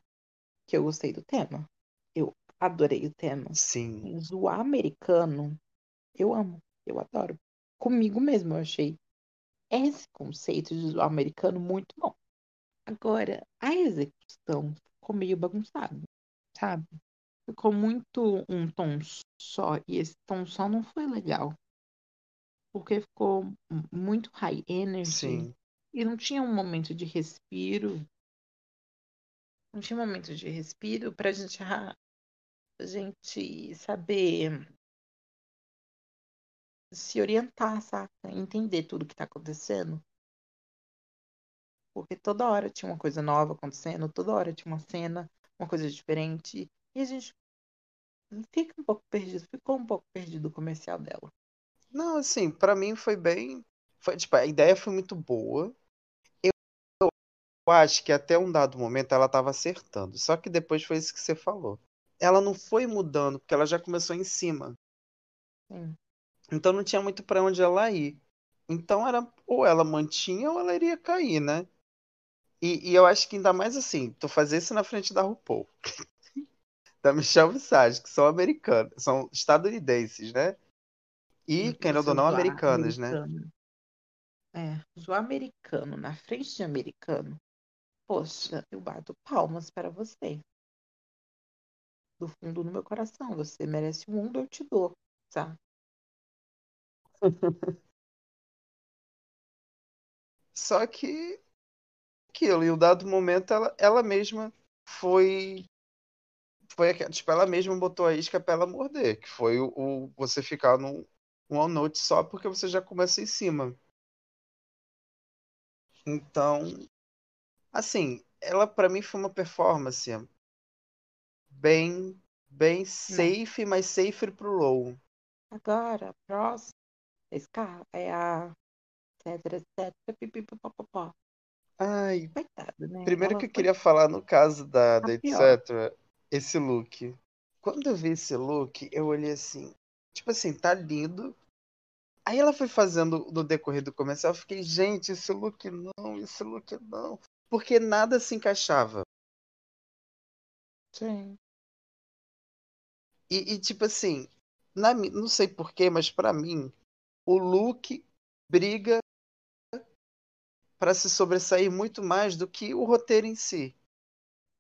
Speaker 2: que eu gostei do tema. Eu adorei o tema.
Speaker 1: Sim.
Speaker 2: Zoar americano, eu amo, eu adoro. Comigo mesmo eu achei esse conceito de zoar americano muito bom. Agora, a execução ficou meio bagunçada, sabe? Ficou muito um tom só, e esse tom só não foi legal. Porque ficou muito high energy.
Speaker 1: Sim.
Speaker 2: E não tinha um momento de respiro. Não tinha um momento de respiro pra gente, a gente saber se orientar, saca? Entender tudo que tá acontecendo. Porque toda hora tinha uma coisa nova acontecendo, toda hora tinha uma cena, uma coisa diferente. E a gente fica um pouco perdido, ficou um pouco perdido o comercial dela.
Speaker 1: Não, assim, pra mim foi bem. Foi, tipo, a ideia foi muito boa. Eu, acho que até um dado momento ela tava acertando. Só que depois foi isso que você falou. Ela não foi mudando, porque ela já começou em cima.
Speaker 2: Sim.
Speaker 1: Então não tinha muito pra onde ela ir. Então era ou ela mantinha ou ela iria cair, né? E, e eu acho que ainda mais assim, tu fazer isso na frente da RuPaul. da Michelle Visage, que são americanas, são estadunidenses, né? E, querendo ou não, americanas, né?
Speaker 2: É, zoar americano na frente de americano. Poxa, eu bato palmas para você. Do fundo do meu coração. Você merece o mundo, eu te dou, tá?
Speaker 1: Só que aquilo, em um dado momento ela, ela mesma foi. Foi tipo, ela mesma botou a isca pra ela morder, que foi o, o- você ficar num um one note só porque você já começa em cima. Então, assim, ela pra mim foi uma performance bem bem safe, mas safe pro low.
Speaker 2: Agora, a próxima esse carro é a etc, etc, pipipipopopó.
Speaker 1: Ai,
Speaker 2: Coitada, né?
Speaker 1: primeiro
Speaker 2: Ela
Speaker 1: que eu
Speaker 2: foi
Speaker 1: queria falar no caso da, da etc, esse look. Quando eu vi esse look, eu olhei assim, tipo assim, tá lindo. Aí ela foi fazendo no decorrer do comercial, eu fiquei, gente, esse look não, esse look não. Porque nada se encaixava.
Speaker 2: Sim.
Speaker 1: E, e, tipo assim, na, não sei porquê, mas pra mim, o look briga pra se sobressair muito mais do que o roteiro em si.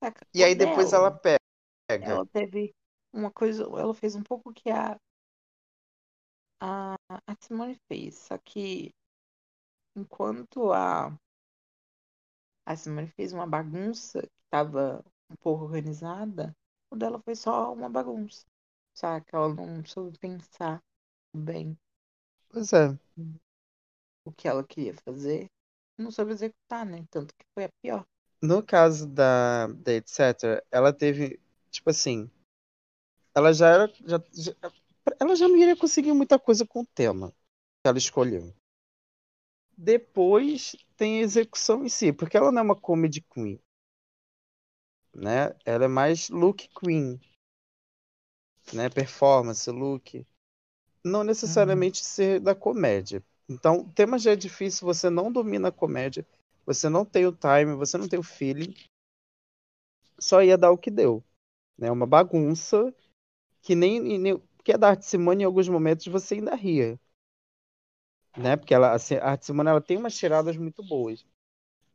Speaker 2: Saca?
Speaker 1: E aí depois
Speaker 2: dela,
Speaker 1: ela pega.
Speaker 2: ela teve uma coisa, ela fez um pouco que a, a, a Simone fez, só que enquanto a, a Simone fez uma bagunça que estava um pouco organizada, o dela foi só uma bagunça, saca? Ela não soube pensar bem
Speaker 1: Pois é.
Speaker 2: o que ela queria fazer, não soube executar, né? Tanto que foi a pior.
Speaker 1: No caso da, da etc, ela teve, tipo assim, ela já era, já, já- ela já não iria conseguir muita coisa com o tema que ela escolheu. Depois tem a execução em si, porque ela não é uma comedy queen, né? Ela é mais look queen, né? Performance, look. Não necessariamente ser da comédia. Então, o tema já é difícil, você não domina a comédia, você não tem o time, você não tem o feeling. Só ia dar o que deu. Né? Uma bagunça que nem, nem que é da Simone em alguns momentos você ainda ria. Né? Porque ela, assim, a Arte Simone ela tem umas tiradas muito boas.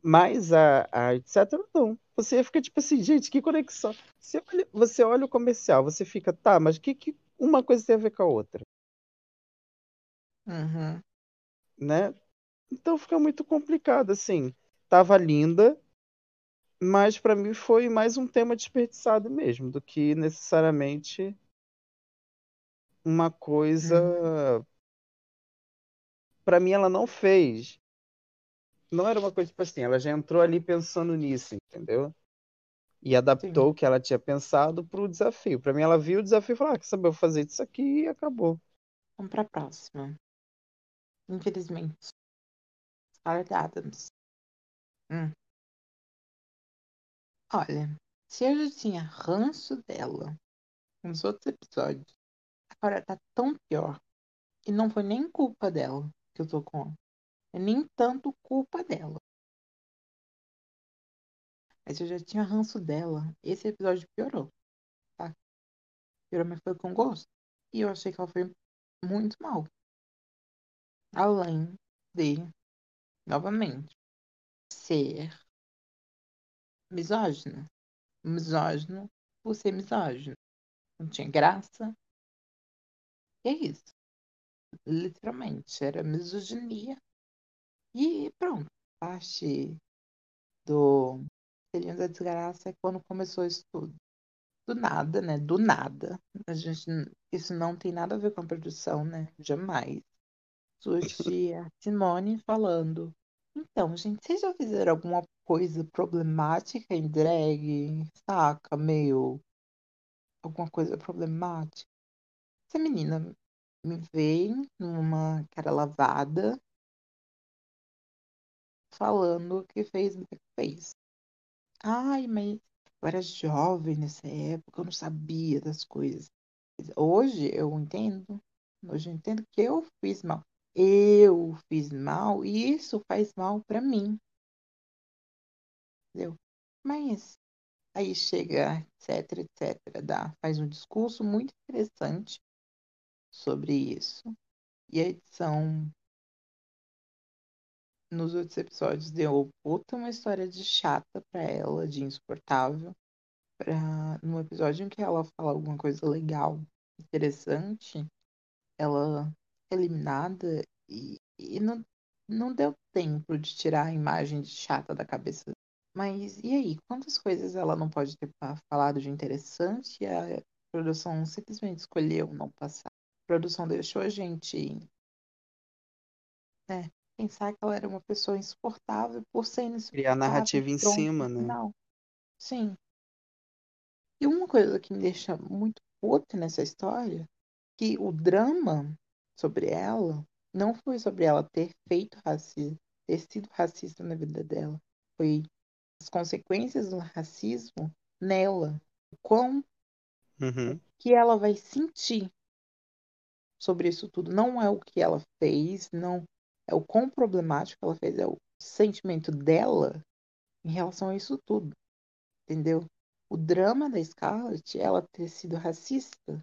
Speaker 1: Mas a, a etc. não. Você fica tipo assim, gente, que conexão. Você olha, você olha o comercial, você fica, tá, mas que, que uma coisa tem a ver com a outra?
Speaker 2: Uhum.
Speaker 1: Né? Então fica muito complicado, assim. Tava linda, mas para mim foi mais um tema desperdiçado mesmo, do que necessariamente uma coisa.
Speaker 2: Uhum.
Speaker 1: Para mim, ela não fez. Não era uma coisa tipo assim, ela já entrou ali pensando nisso, entendeu? E adaptou
Speaker 2: Sim.
Speaker 1: o que ela tinha pensado pro desafio. Para mim, ela viu o desafio e falou: ah, quer saber, fazer isso aqui e acabou.
Speaker 2: Vamos pra próxima. Infelizmente. Scarlett Adams. Hum. Olha, se eu já tinha ranço dela nos outros episódios, agora tá tão pior. E não foi nem culpa dela que eu tô com. É nem tanto culpa dela. Mas eu já tinha ranço dela. Esse episódio piorou. Tá? Piorou, mas foi com gosto. E eu achei que ela foi muito mal. Além de, novamente, ser misógina. Misógino por ser misógino. Não tinha graça. E é isso. Literalmente, era misoginia. E pronto. Parte do Selinho da Desgraça é quando começou isso tudo. Do nada, né? Do nada. A gente, isso não tem nada a ver com a produção, né? Jamais. Surge a Simone falando. Então, gente, vocês já fizeram alguma coisa problemática em drag? Saca? Meio. Alguma coisa problemática? Essa menina me veio numa cara lavada falando que fez blackface. Ai, mas eu era jovem nessa época, eu não sabia das coisas. Hoje eu entendo. Hoje eu entendo que eu fiz mal. Eu fiz mal e isso faz mal para mim. Entendeu? Mas aí chega, etc, etc, dá, faz um discurso muito interessante sobre isso. E a edição nos outros episódios deu puta uma história de chata pra ela, de insuportável. Pra, no episódio em que ela fala alguma coisa legal, interessante, ela é eliminada e, e não, não deu tempo de tirar a imagem de chata da cabeça. Mas e aí? Quantas coisas ela não pode ter falado de interessante e a produção simplesmente escolheu não passar? Produção deixou a gente né, pensar que ela era uma pessoa insuportável por ser insuportável.
Speaker 1: Criar narrativa em cima, né?
Speaker 2: Não. Sim. E uma coisa que me deixa muito puta nessa história, que o drama sobre ela não foi sobre ela ter feito racismo, ter sido racista na vida dela. Foi as consequências do racismo nela. O quão
Speaker 1: uhum.
Speaker 2: que ela vai sentir sobre isso tudo. Não é o que ela fez, não é o quão problemático ela fez, é o sentimento dela em relação a isso tudo. Entendeu? O drama da Scarlett, ela ter sido racista,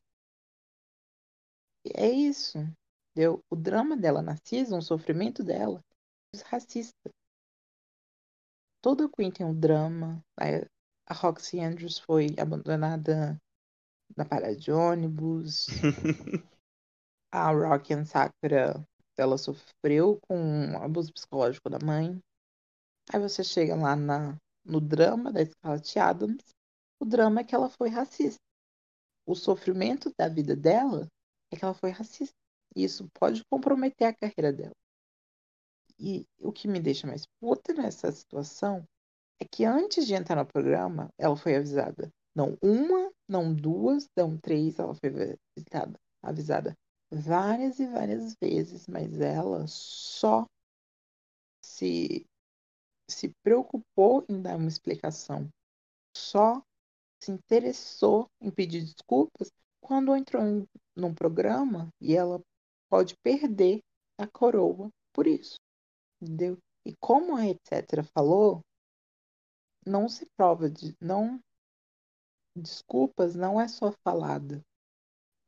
Speaker 2: é isso. Entendeu? O drama dela na season, o sofrimento dela, é racista. Toda Queen tem um drama. A Roxy Andrews foi abandonada na parada de ônibus. a Rocky and Sakura ela sofreu com abuso psicológico da mãe. Aí você chega lá na, no drama da Scarlett Adams, o drama é que ela foi racista. O sofrimento da vida dela é que ela foi racista. E isso pode comprometer a carreira dela. E o que me deixa mais puta nessa situação é que antes de entrar no programa, ela foi avisada. Não uma, não duas, não três, ela foi avisada. avisada várias e várias vezes, mas ela só se, se preocupou em dar uma explicação, só se interessou em pedir desculpas quando entrou em, num programa e ela pode perder a coroa por isso. Entendeu? E como a etc falou, não se prova de não desculpas não é só falada.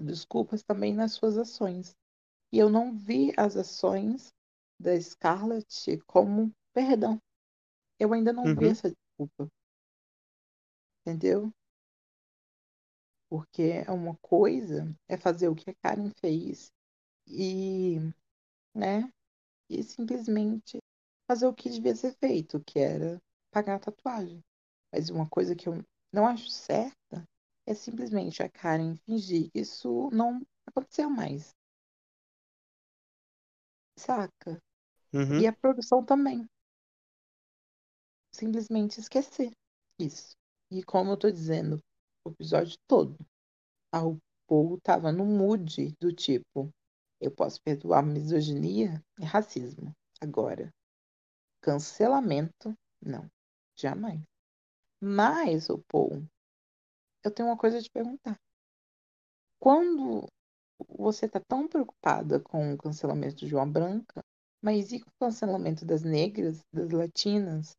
Speaker 2: Desculpas também nas suas ações. E eu não vi as ações da Scarlett como perdão. Eu ainda não
Speaker 1: Uhum.
Speaker 2: vi essa desculpa. Entendeu? Porque é uma coisa é fazer o que a Karen fez e, né? E simplesmente fazer o que devia ser feito, que era pagar a tatuagem. Mas uma coisa que eu não acho certa é simplesmente a Karen fingir que isso não aconteceu mais. Saca?
Speaker 1: Uhum.
Speaker 2: E a produção também. Simplesmente esquecer isso. E como eu tô dizendo, o episódio todo, a RuPaul tava no mood do tipo, eu posso perdoar misoginia e racismo. Agora, cancelamento, não. Jamais. Mas, RuPaul, eu tenho uma coisa a te perguntar. Quando você tá tão preocupada com o cancelamento de João Branca, mas e com o cancelamento das negras, das latinas,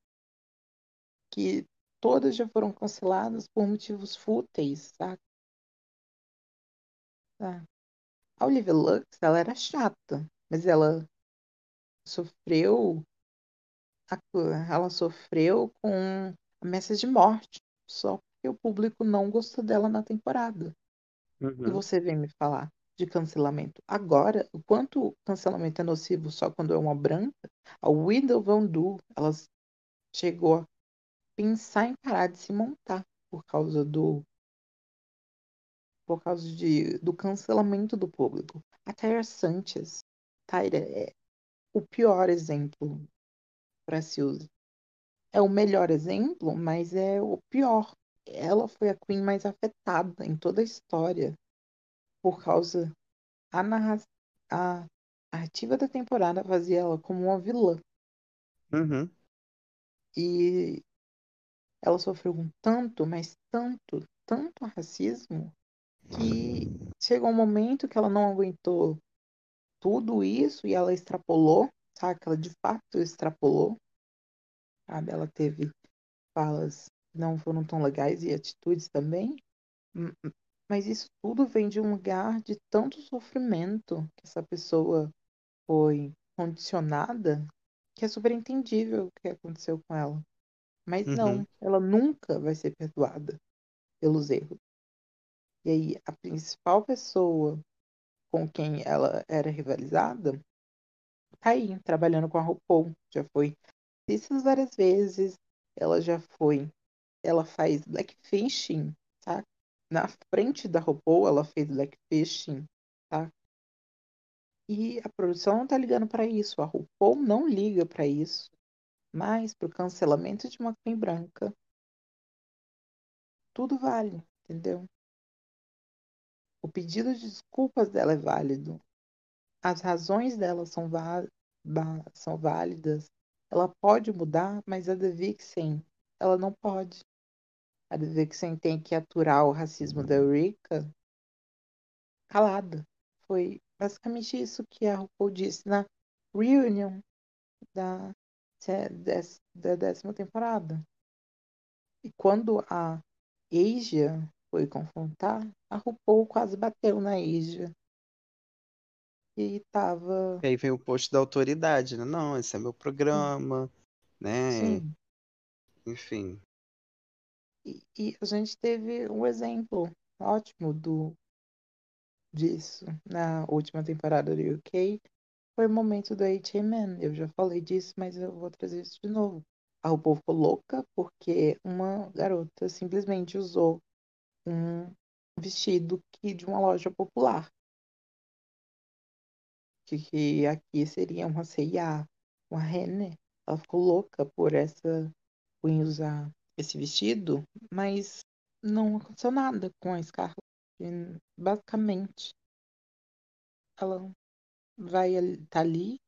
Speaker 2: que todas já foram canceladas por motivos fúteis, sabe? Tá. A Olivia Lux, ela era chata, mas ela sofreu ela sofreu com ameaças de morte só porque o público não gostou dela na temporada. E
Speaker 1: Uhum.
Speaker 2: você vem me falar de cancelamento agora, o quanto cancelamento é nocivo só quando é uma branca, a Widow Van Du, ela chegou a pensar em parar de se montar por causa do por causa de, do cancelamento do público. A Tyra Sanchez, Tyra é o pior exemplo para se usar. É o melhor exemplo, mas é o pior. Ela foi a Queen mais afetada em toda a história por causa a narra a narrativa da temporada fazia ela como uma vilã
Speaker 1: Uhum.
Speaker 2: e ela sofreu um tanto, mas tanto, tanto racismo que chegou um momento que ela não aguentou tudo isso e ela extrapolou, sabe? Ela de fato extrapolou, sabe? Ela teve falas não foram tão legais e atitudes também, mas isso tudo vem de um lugar de tanto sofrimento que essa pessoa foi condicionada que é super entendível o que aconteceu com ela. Mas
Speaker 1: Uhum.
Speaker 2: não, ela nunca vai ser perdoada pelos erros. E aí, a principal pessoa com quem ela era rivalizada tá aí, trabalhando com a RuPaul. Já foi várias vezes. Ela já foi. Ela faz blackfishing, tá? Na frente da RuPaul, ela fez blackfishing, tá? E a produção não tá ligando para isso. A RuPaul não liga para isso. Mas pro cancelamento de uma queen branca, tudo vale, entendeu? O pedido de desculpas dela é válido. As razões dela são, são válidas. Ela pode mudar, mas a The Vixen, ela não pode. A Vixen tem que aturar o racismo da Eureka calada. Foi basicamente isso que a RuPaul disse na reunion da, da décima temporada. E quando a Asia foi confrontar, a RuPaul quase bateu na Asia. E tava.
Speaker 1: E aí vem o posto da autoridade, né? Não, esse é meu programa, né?
Speaker 2: Sim.
Speaker 1: Enfim.
Speaker 2: E, a gente teve um exemplo ótimo do disso na última temporada do UK. Foi o momento do H.M.N. Eu já falei disso, mas eu vou trazer isso de novo. A RuPaul ficou louca porque uma garota simplesmente usou um vestido que de uma loja popular. Que, que aqui seria uma C&A, uma Renner. Ela ficou louca por essa por usar esse vestido, mas não aconteceu nada com a Scarlett. Basicamente, ela vai estar tá ali.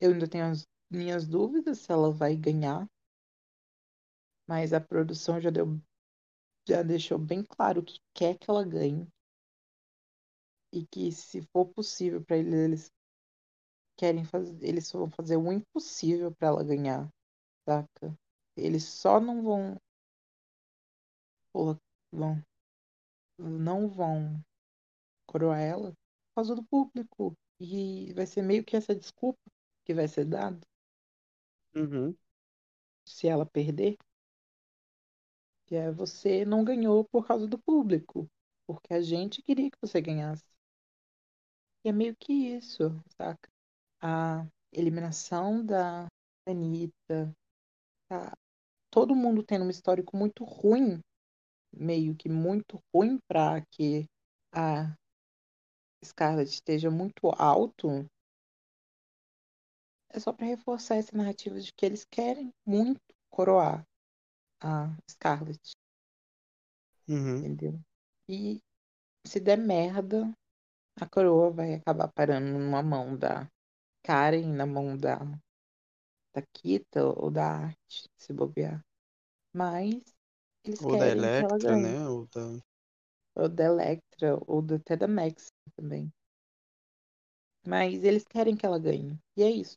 Speaker 2: Eu ainda tenho as minhas dúvidas se ela vai ganhar, mas a produção já deu já deixou bem claro que quer que ela ganhe e que se for possível para eles querem fazer, eles vão fazer o impossível para ela ganhar, saca? Eles só não vão, porra, vão, não vão coroar ela por causa do público. E vai ser meio que essa desculpa que vai ser dada
Speaker 1: Uhum.
Speaker 2: se ela perder. Que é você não ganhou por causa do público, porque a gente queria que você ganhasse. E é meio que isso, saca? A eliminação da Anitta, tá? Todo mundo tendo um histórico muito ruim, meio que muito ruim para que a Scarlett esteja muito alto, é só para reforçar essa narrativa de que eles querem muito coroar a Scarlett,
Speaker 1: Uhum.
Speaker 2: entendeu? E se der merda, a coroa vai acabar parando numa mão da Karen, na mão da, da Kita ou da Arte, se bobear. Mas eles
Speaker 1: Ou da
Speaker 2: querem que ela
Speaker 1: Electra,
Speaker 2: ganhe.
Speaker 1: né? Ou da...
Speaker 2: Ou da Electra, ou da, até da Max também. Mas eles querem que ela ganhe. E é isso.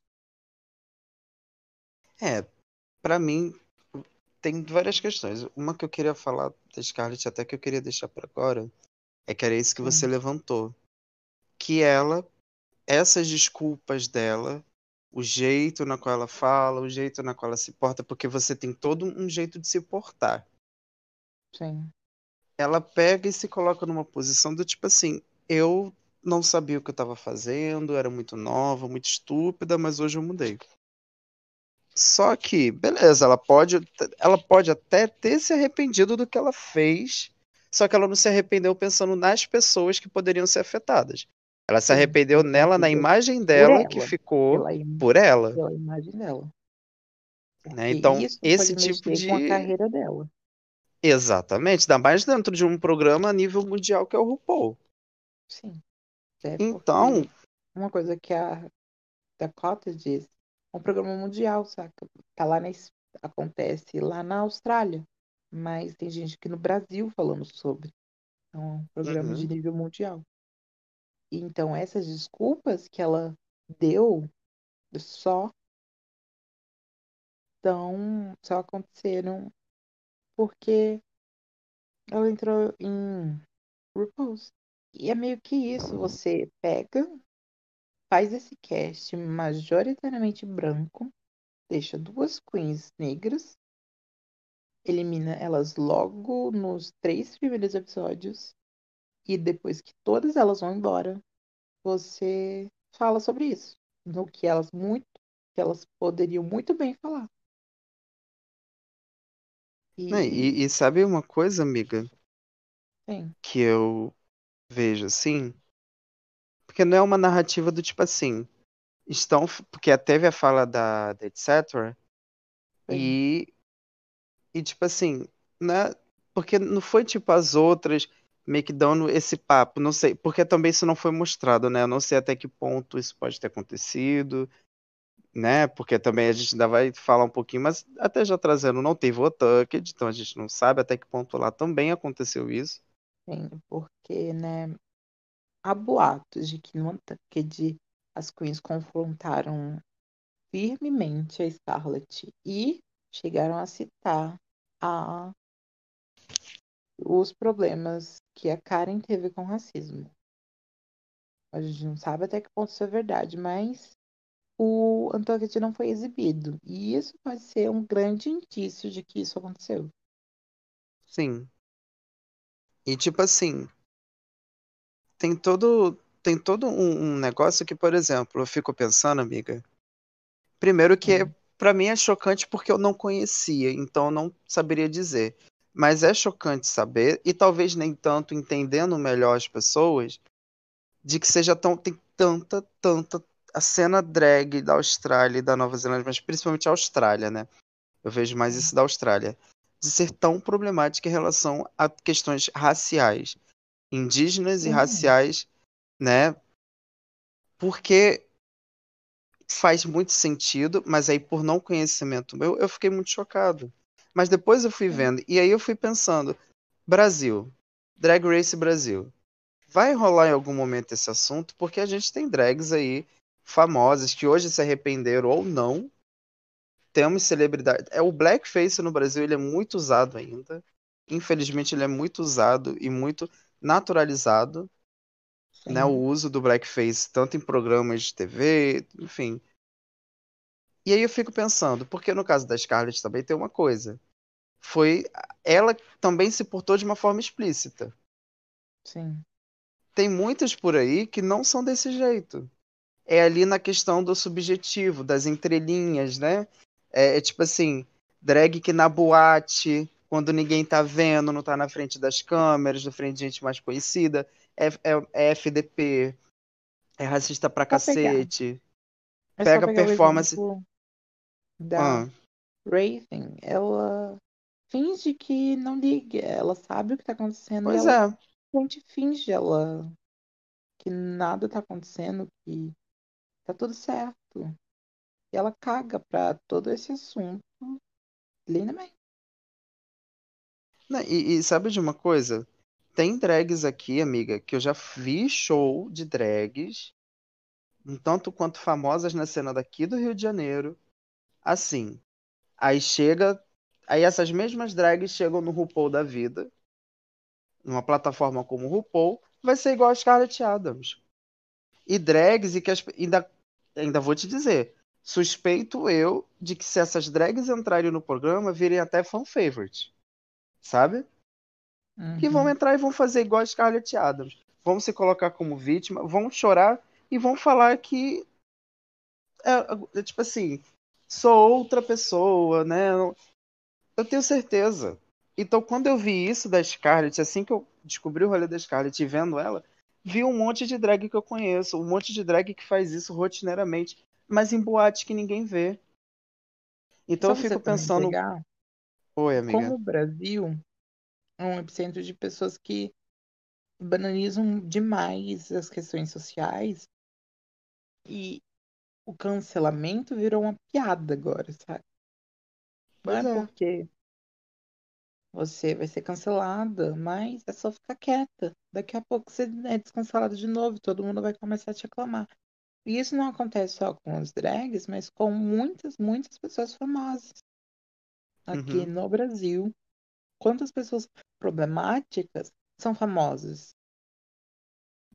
Speaker 1: É, pra mim tem várias questões. Uma que eu queria falar da Scarlett, até que eu queria deixar pra agora, é que era isso que você
Speaker 2: Hum.
Speaker 1: levantou. Que ela, essas desculpas dela, o jeito na qual ela fala, o jeito na qual ela se porta, porque você tem todo um jeito de se portar.
Speaker 2: Sim.
Speaker 1: Ela pega e se coloca numa posição do tipo assim, eu não sabia o que eu estava fazendo, era muito nova, muito estúpida, mas hoje eu mudei. Só que, beleza, ela pode, ela pode até ter se arrependido do que ela fez, só que ela não se arrependeu pensando nas pessoas que poderiam ser afetadas. Ela se arrependeu nela, na imagem dela, que
Speaker 2: ela,
Speaker 1: ficou
Speaker 2: Pela, im-
Speaker 1: por ela.
Speaker 2: pela imagem dela.
Speaker 1: Né? Então, esse tipo
Speaker 2: mexer com a
Speaker 1: de.
Speaker 2: carreira dela.
Speaker 1: Exatamente, ainda mais dentro de um programa a nível mundial que é o RuPaul.
Speaker 2: Sim. Até
Speaker 1: Então,
Speaker 2: uma coisa que a Dakota diz, é um programa mundial, saca? Tá lá na, acontece lá na Austrália, mas tem gente aqui no Brasil falando sobre. É um programa de
Speaker 1: uhum,
Speaker 2: nível mundial. Então essas desculpas que ela deu só tão, só aconteceram porque ela entrou em RuPaul's. E é meio que isso, você pega, faz esse cast majoritariamente branco, deixa duas queens negras, elimina elas logo nos três primeiros episódios, e depois que todas elas vão embora, você fala sobre isso. No que elas muito, que elas poderiam muito bem falar. E
Speaker 1: E, e sabe uma coisa, amiga,
Speaker 2: sim,
Speaker 1: que eu vejo assim? Porque não é uma narrativa do tipo assim, estão, porque teve a fala da, da etc.
Speaker 2: sim,
Speaker 1: E, e tipo assim, né? Porque não foi tipo as outras meio que dando esse papo, não sei, porque também isso não foi mostrado, né? Eu não sei até que ponto isso pode ter acontecido, né? Porque também a gente ainda vai falar um pouquinho, mas até já trazendo, não teve o Tucked, então a gente não sabe até que ponto lá também aconteceu isso.
Speaker 2: sim, porque, né, há boatos de que no Untucked as queens confrontaram firmemente a Scarlett e chegaram a citar a, os problemas que a Karen teve com racismo. A gente não sabe até que ponto isso é verdade, mas o Untucked não foi exibido. E isso pode ser um grande indício de que isso aconteceu.
Speaker 1: Sim. E tipo assim, tem todo tem todo um, um negócio que, por exemplo, eu fico pensando, amiga. Primeiro que
Speaker 2: Hum,
Speaker 1: pra mim é chocante porque eu não conhecia, então eu não saberia dizer. Mas é chocante saber, e talvez nem tanto entendendo melhor as pessoas, de que seja tão tem tanta, tanta a cena drag da Austrália e da Nova Zelândia, mas principalmente a Austrália, né? Eu vejo mais isso da Austrália, de ser tão problemática em relação a questões raciais, indígenas e
Speaker 2: Sim,
Speaker 1: raciais, né? Porque faz muito sentido, mas aí por não conhecimento meu, eu fiquei muito chocado. Mas depois eu fui
Speaker 2: sim.
Speaker 1: vendo, e aí eu fui pensando, Brasil, Drag Race Brasil. Vai rolar em algum momento esse assunto, porque a gente tem drags aí famosas que hoje se arrependeram ou não. Temos celebridades. É o blackface no Brasil, ele é muito usado ainda. Infelizmente, ele é muito usado e muito naturalizado,
Speaker 2: Sim.
Speaker 1: né? O uso do blackface tanto em programas de TV, enfim. E aí eu fico pensando, porque no caso da Scarlett também tem uma coisa. Foi ela também se portou de uma forma explícita.
Speaker 2: Sim.
Speaker 1: Tem muitas por aí que não são desse jeito. É ali na questão do subjetivo, das entrelinhas, né? É, é tipo assim, drag que na boate, quando ninguém tá vendo, não tá na frente das câmeras, na frente de gente mais conhecida, é, é, é FDP, é racista pra cacete.
Speaker 2: É
Speaker 1: Pega performance.
Speaker 2: exemplo da
Speaker 1: Ah,
Speaker 2: Raven. Ela finge que não liga. Ela sabe o que tá acontecendo
Speaker 1: pois
Speaker 2: ela
Speaker 1: é.
Speaker 2: simplesmente finge ela que nada tá acontecendo, que tá tudo certo. E ela caga pra todo esse assunto lindamente.
Speaker 1: Não, E, e sabe de uma coisa? Tem drags aqui, amiga, que eu já vi show de drags, um tanto quanto famosas na cena daqui do Rio de Janeiro. Assim, aí chega, aí essas mesmas drags chegam no RuPaul da vida, numa plataforma como o RuPaul, vai ser igual a Scarlett Adams. E drags, e que as, ainda, ainda vou te dizer, suspeito eu de que se essas drags entrarem no programa, virem até fan favorite, sabe? que vão
Speaker 2: Uhum.
Speaker 1: entrar e vão fazer igual a Scarlett Adams. Vão se colocar como vítima, vão chorar e vão falar que é, é tipo assim, sou outra pessoa, né? Eu tenho certeza. Então, quando eu vi isso da Scarlett, assim que eu descobri o rolê da Scarlett e vendo ela, vi um monte de drag que eu conheço, um monte de drag que faz isso rotineiramente, mas em boate que ninguém vê. Então
Speaker 2: Só
Speaker 1: eu fico pensando,
Speaker 2: pegar
Speaker 1: oi,
Speaker 2: como
Speaker 1: amiga.
Speaker 2: o Brasil é um epicentro de pessoas que banalizam demais as questões sociais e o cancelamento virou uma piada agora, sabe? Não
Speaker 1: Pois
Speaker 2: é
Speaker 1: é.
Speaker 2: porque você vai ser cancelada, mas é só ficar quieta. Daqui a pouco você é descancelado de novo, todo mundo vai começar a te aclamar. E isso não acontece só com os drags, mas com muitas, muitas pessoas famosas aqui
Speaker 1: Uhum.
Speaker 2: no Brasil. Quantas pessoas problemáticas são famosas?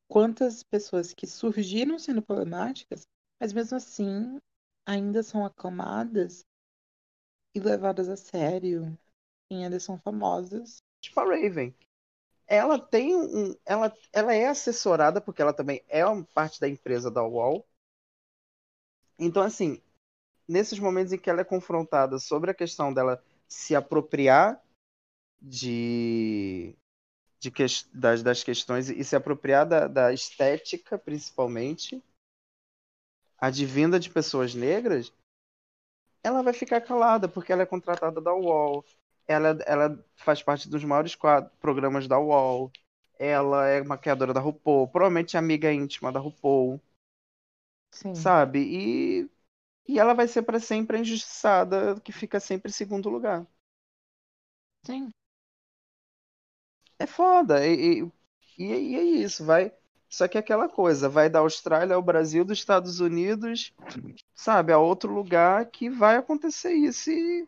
Speaker 2: Quantas pessoas que surgiram sendo problemáticas, mas mesmo assim ainda são aclamadas e levadas a sério e ainda são famosas?
Speaker 1: Tipo a Raven. ela tem um. Ela, ela é assessorada, porque ela também é uma parte da empresa da UOL. Então, assim, nesses momentos em que ela é confrontada sobre a questão dela se apropriar de, de que, das, das questões e se apropriar da, da estética, principalmente, advinda de pessoas negras, ela vai ficar calada, porque ela é contratada da UOL. Ela, ela faz parte dos maiores quadros, programas da UOL. Ela é maquiadora da RuPaul, provavelmente amiga íntima da RuPaul,
Speaker 2: Sim.
Speaker 1: sabe? E, e ela vai ser para sempre a injustiçada que fica sempre em segundo lugar.
Speaker 2: Sim.
Speaker 1: É foda. E, e, e é isso, vai. Só que é aquela coisa, vai da Austrália ao Brasil, dos Estados Unidos, sabe, a outro lugar que vai acontecer isso e,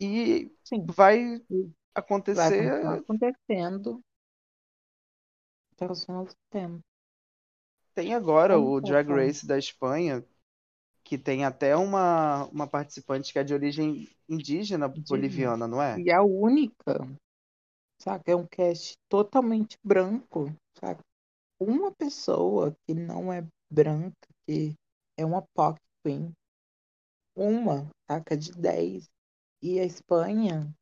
Speaker 1: e
Speaker 2: Sim.
Speaker 1: vai
Speaker 2: Vai
Speaker 1: acontecer.
Speaker 2: continuar acontecendo até o final do tempo.
Speaker 1: Tem agora o Drag? Race da Espanha, que tem até uma, uma participante que é de origem indígena
Speaker 2: Indígena.
Speaker 1: boliviana, não é?
Speaker 2: E a única, sabe? É um cast totalmente branco, sabe? Uma pessoa que não é branca, que é uma POC Queen, uma, saca? De 10. E a Espanha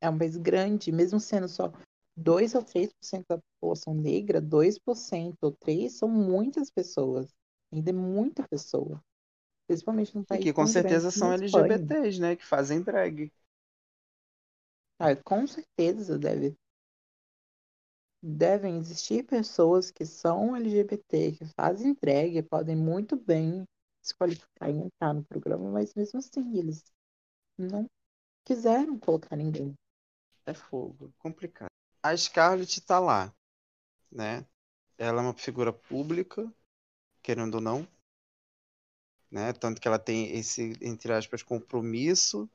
Speaker 2: é um país grande, mesmo sendo só 2 ou 3% da população negra, 2% ou 3% são muitas pessoas. Ainda é muita pessoa. Principalmente
Speaker 1: E
Speaker 2: país
Speaker 1: que com certeza são. LGBTs, né? Que fazem drag.
Speaker 2: Ah, com certeza deve, devem existir pessoas que são LGBT, que fazem drag, podem muito bem se qualificar e entrar no programa, mas mesmo assim eles não quiseram colocar ninguém.
Speaker 1: É fogo, complicado. A Scarlett tá lá, né? Ela é uma figura pública, querendo ou não. né? Tanto que ela tem esse, entre aspas, compromisso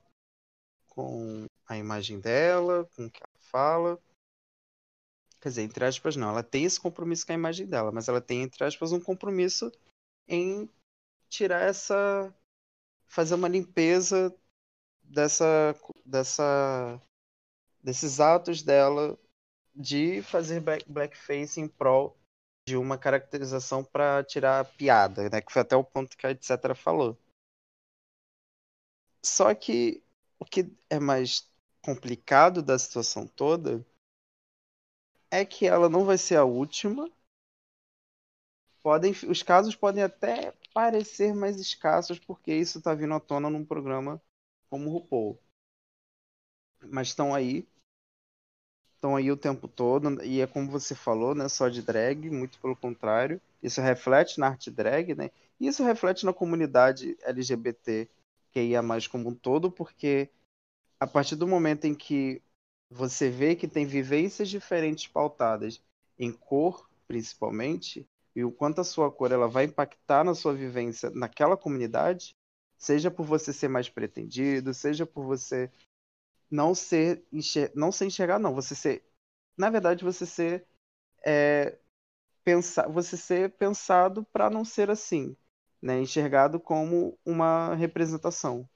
Speaker 1: com a imagem dela, com o que ela fala. Quer dizer, entre aspas, não. Ela tem esse compromisso com a imagem dela, mas ela tem, entre aspas, um compromisso em tirar essa. fazer uma limpeza dessa. dessa desses atos dela de fazer blackface em prol de uma caracterização para tirar a piada, né? Que foi até o ponto que a etc falou. Só que o que é mais complicado da situação toda é que ela não vai ser a última. Podem, os casos podem até parecer mais escassos porque isso está vindo à tona num programa como o RuPaul. Mas estão aí. Estão aí o tempo todo. E é como você falou, né? Só de drag, muito pelo contrário. Isso reflete na arte drag, né? E isso reflete na comunidade LGBT que ia mais como um todo, porque a partir do momento em que você vê que tem vivências diferentes pautadas em cor, principalmente, e o quanto a sua cor ela vai impactar na sua vivência naquela comunidade, seja por você ser mais pretendido, seja por você não ser enxer... não ser enxergar, não, você ser, na verdade, você ser é, pensar, você ser pensado para não ser assim, né, enxergado como uma representação.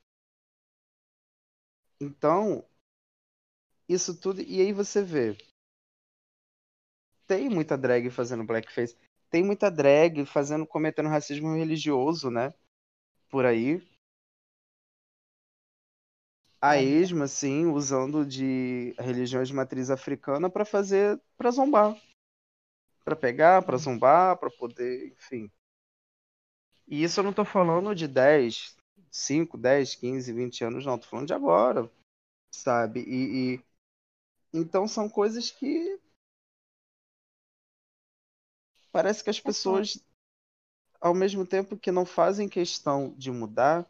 Speaker 1: Então, isso tudo. E aí você vê. Tem muita drag fazendo blackface. Tem muita drag fazendo, cometendo racismo religioso, né? Por aí. A esma, assim, usando de religiões de matriz africana para fazer. para zombar. para pegar, para zombar, para poder, enfim. E isso eu não tô falando de 10, 5, 10, 15, 20 anos, não. Tô falando de agora, sabe? E, e então são coisas que parece que as pessoas, ao mesmo tempo que não fazem questão de mudar,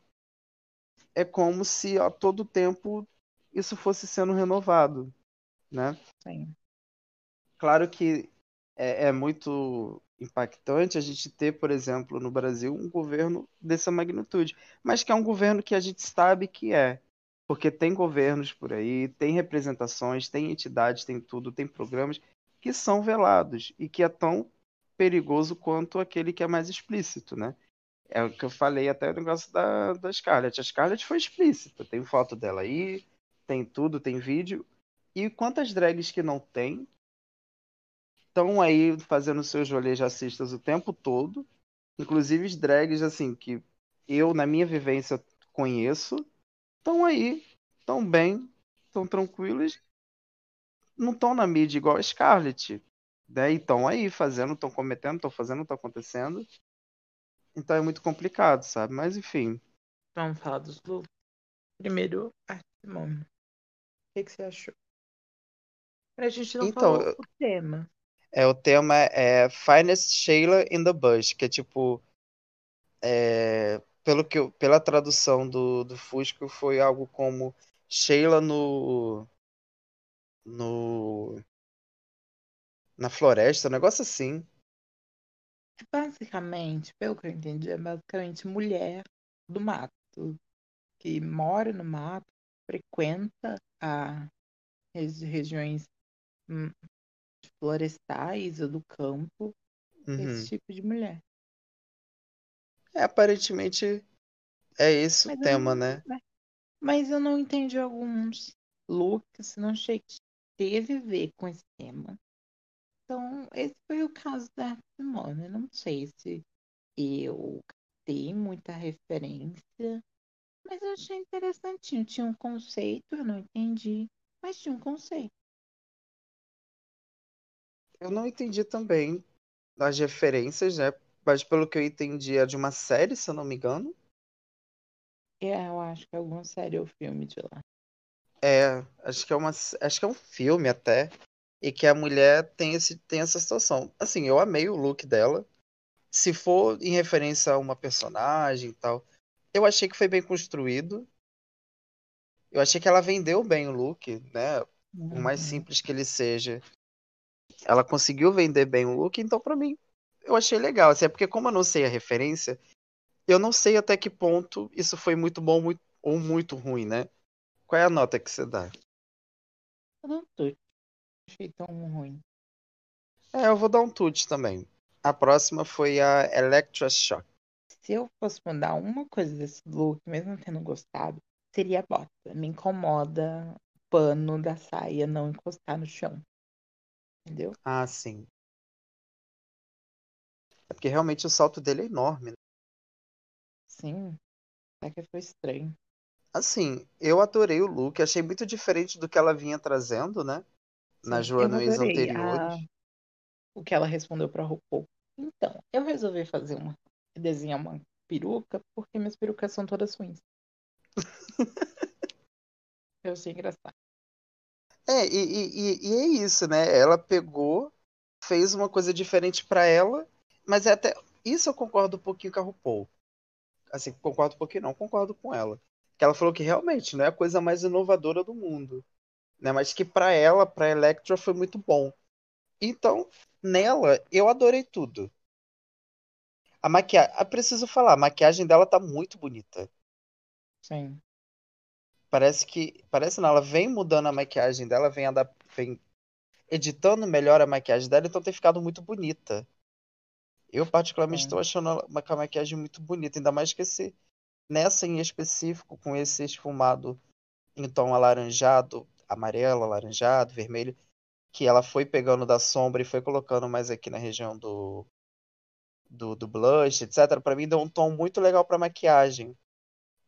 Speaker 1: é como se a todo tempo isso fosse sendo renovado, né?
Speaker 2: Sim.
Speaker 1: Claro que é, é, muito impactante a gente ter, por exemplo, no Brasil, um governo dessa magnitude, mas que é um governo que a gente sabe que é, porque tem governos por aí, tem representações, tem entidades, tem tudo, tem programas que são velados e que é tão perigoso quanto aquele que é mais explícito, né? É o que eu falei até o negócio da, da Scarlett. A Scarlett foi explícita, tem foto dela aí, tem tudo, tem vídeo. E quantas drags que não tem estão aí fazendo seus rolês racistas o tempo todo, inclusive drags assim que eu na minha vivência conheço estão aí, estão bem, estão tranquilos, não estão na mídia igual a Scarlett. Né? estão aí fazendo, estão cometendo, estão fazendo, está acontecendo. Então é muito complicado, sabe? Mas enfim.
Speaker 2: Vamos falar dos looks. Primeiro, a Simone. O que, que você achou? A gente não então, falou o tema.
Speaker 1: É, o tema é Finest Sheila in the Bush, que é tipo. É, pelo que eu, pela tradução do, do Fusco, foi algo como Sheila no. no. na floresta, um negócio assim.
Speaker 2: É basicamente, pelo que eu entendi, é basicamente mulher do mato, que mora no mato, frequenta a regiões hum, florestais ou do campo, uhum. esse tipo de mulher.
Speaker 1: É, aparentemente é esse mas o tema,
Speaker 2: não,
Speaker 1: né?
Speaker 2: Mas eu não entendi alguns looks, não achei que teve a ver com esse tema. Então, esse foi o caso da Simone. Não sei se eu tenho muita referência, mas eu achei interessantinho. Tinha um conceito, eu não entendi, mas tinha um conceito.
Speaker 1: Eu não entendi também das referências, né? Mas pelo que eu entendi, é de uma série, se eu não me engano.
Speaker 2: É, eu acho que é alguma série ou filme de lá.
Speaker 1: É, acho que é uma, acho que é um filme até, e que a mulher tem esse tem essa situação. Assim, eu amei o look dela. Se for em referência a uma personagem e tal, eu achei que foi bem construído. Eu achei que ela vendeu bem o look, né? Uhum. Por mais uhum. simples que ele seja, ela conseguiu vender bem o look, então para mim eu achei legal. Assim, é porque como eu não sei a referência, eu não sei até que ponto isso foi muito bom muito, ou muito ruim, né? Qual é a nota que você dá?
Speaker 2: Eu não tô. Achei tão ruim.
Speaker 1: É, eu vou dar um tute também. A próxima foi a Electroshock.
Speaker 2: Se eu fosse mudar uma coisa desse look, mesmo tendo gostado, seria a bota. Me incomoda o pano da saia não encostar no chão. Entendeu?
Speaker 1: Ah, sim. É porque realmente o salto dele é enorme. Né?
Speaker 2: Sim. Até que foi estranho.
Speaker 1: Assim, eu adorei o look, achei muito diferente do que ela vinha trazendo, né? Nas
Speaker 2: Sim, eu
Speaker 1: runways anteriores.
Speaker 2: a- o que ela respondeu pra RuPaul. Então, eu resolvi fazer uma. desenhar uma peruca porque minhas perucas são todas ruins. eu achei engraçado.
Speaker 1: É, e, e, e- e é isso, né? Ela pegou, fez uma coisa diferente pra ela, mas é até. Isso eu concordo um pouquinho com a RuPaul. Assim, concordo um pouquinho, não, concordo com ela. Que ela falou que realmente não é a coisa mais inovadora do mundo. Né? Mas que pra ela, pra Electra, foi muito bom. Então, nela, eu adorei tudo. A maquiagem. Eu preciso falar, a maquiagem dela tá muito bonita.
Speaker 2: Sim.
Speaker 1: Parece que. Parece não, ela vem mudando a maquiagem dela, vem, adap- vem editando melhor a maquiagem dela, então tem ficado muito bonita. Eu, particularmente, estou achando ela uma, maquiagem muito bonita, ainda mais que esse. Nessa em específico, com esse esfumado em tom alaranjado, amarelo, alaranjado, vermelho, que ela foi pegando da sombra e foi colocando mais aqui na região do. Do, do blush, etc. Pra mim deu um tom muito legal pra maquiagem.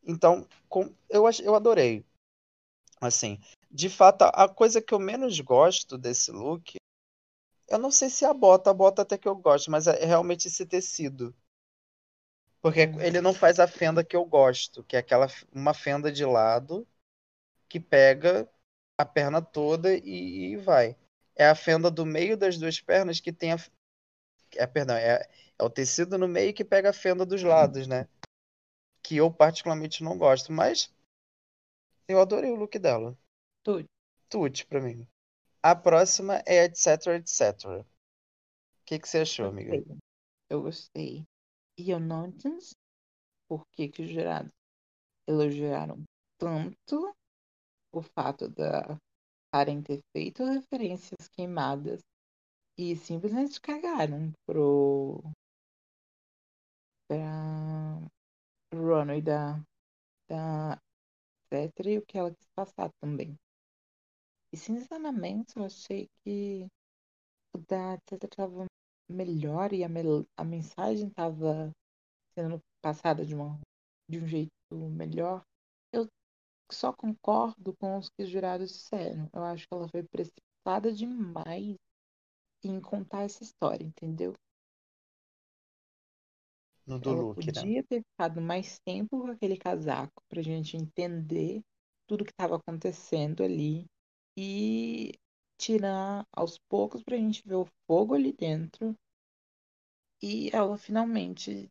Speaker 1: Então, com- eu, eu adorei. Assim, de fato, a coisa que eu menos gosto desse look, eu não sei se é a bota, a bota até que eu gosto, mas é realmente esse tecido. Porque
Speaker 2: Hum.
Speaker 1: ele não faz a fenda que eu gosto, que é aquela uma fenda de lado que pega a perna toda e, e vai. É a fenda do meio das duas pernas que tem a, é, perdão, é, é o tecido no meio que pega a fenda dos lados, né? Que eu particularmente não gosto, mas eu adorei o look dela.
Speaker 2: Tudo.
Speaker 1: Tudo pra mim. A próxima é etc, etc. O que, que você achou, amiga?
Speaker 2: Eu gostei. E eu não entendi por que, que os jurados elogiaram tanto o fato da Karen ter feito referências queimadas e simplesmente cagaram pro pra runway da, da e o que ela quis passar também. E sinceramente eu achei que o da etc tava melhor e a, mel- a mensagem tava sendo passada de, uma, de um jeito melhor. Eu só concordo com os que os jurados disseram. Eu acho que ela foi precipitada demais em contar essa história, entendeu?
Speaker 1: No do
Speaker 2: Ela
Speaker 1: look, né?
Speaker 2: podia ter ficado mais tempo com aquele casaco pra gente entender tudo que estava acontecendo ali e tirar aos poucos pra gente ver o fogo ali dentro e ela finalmente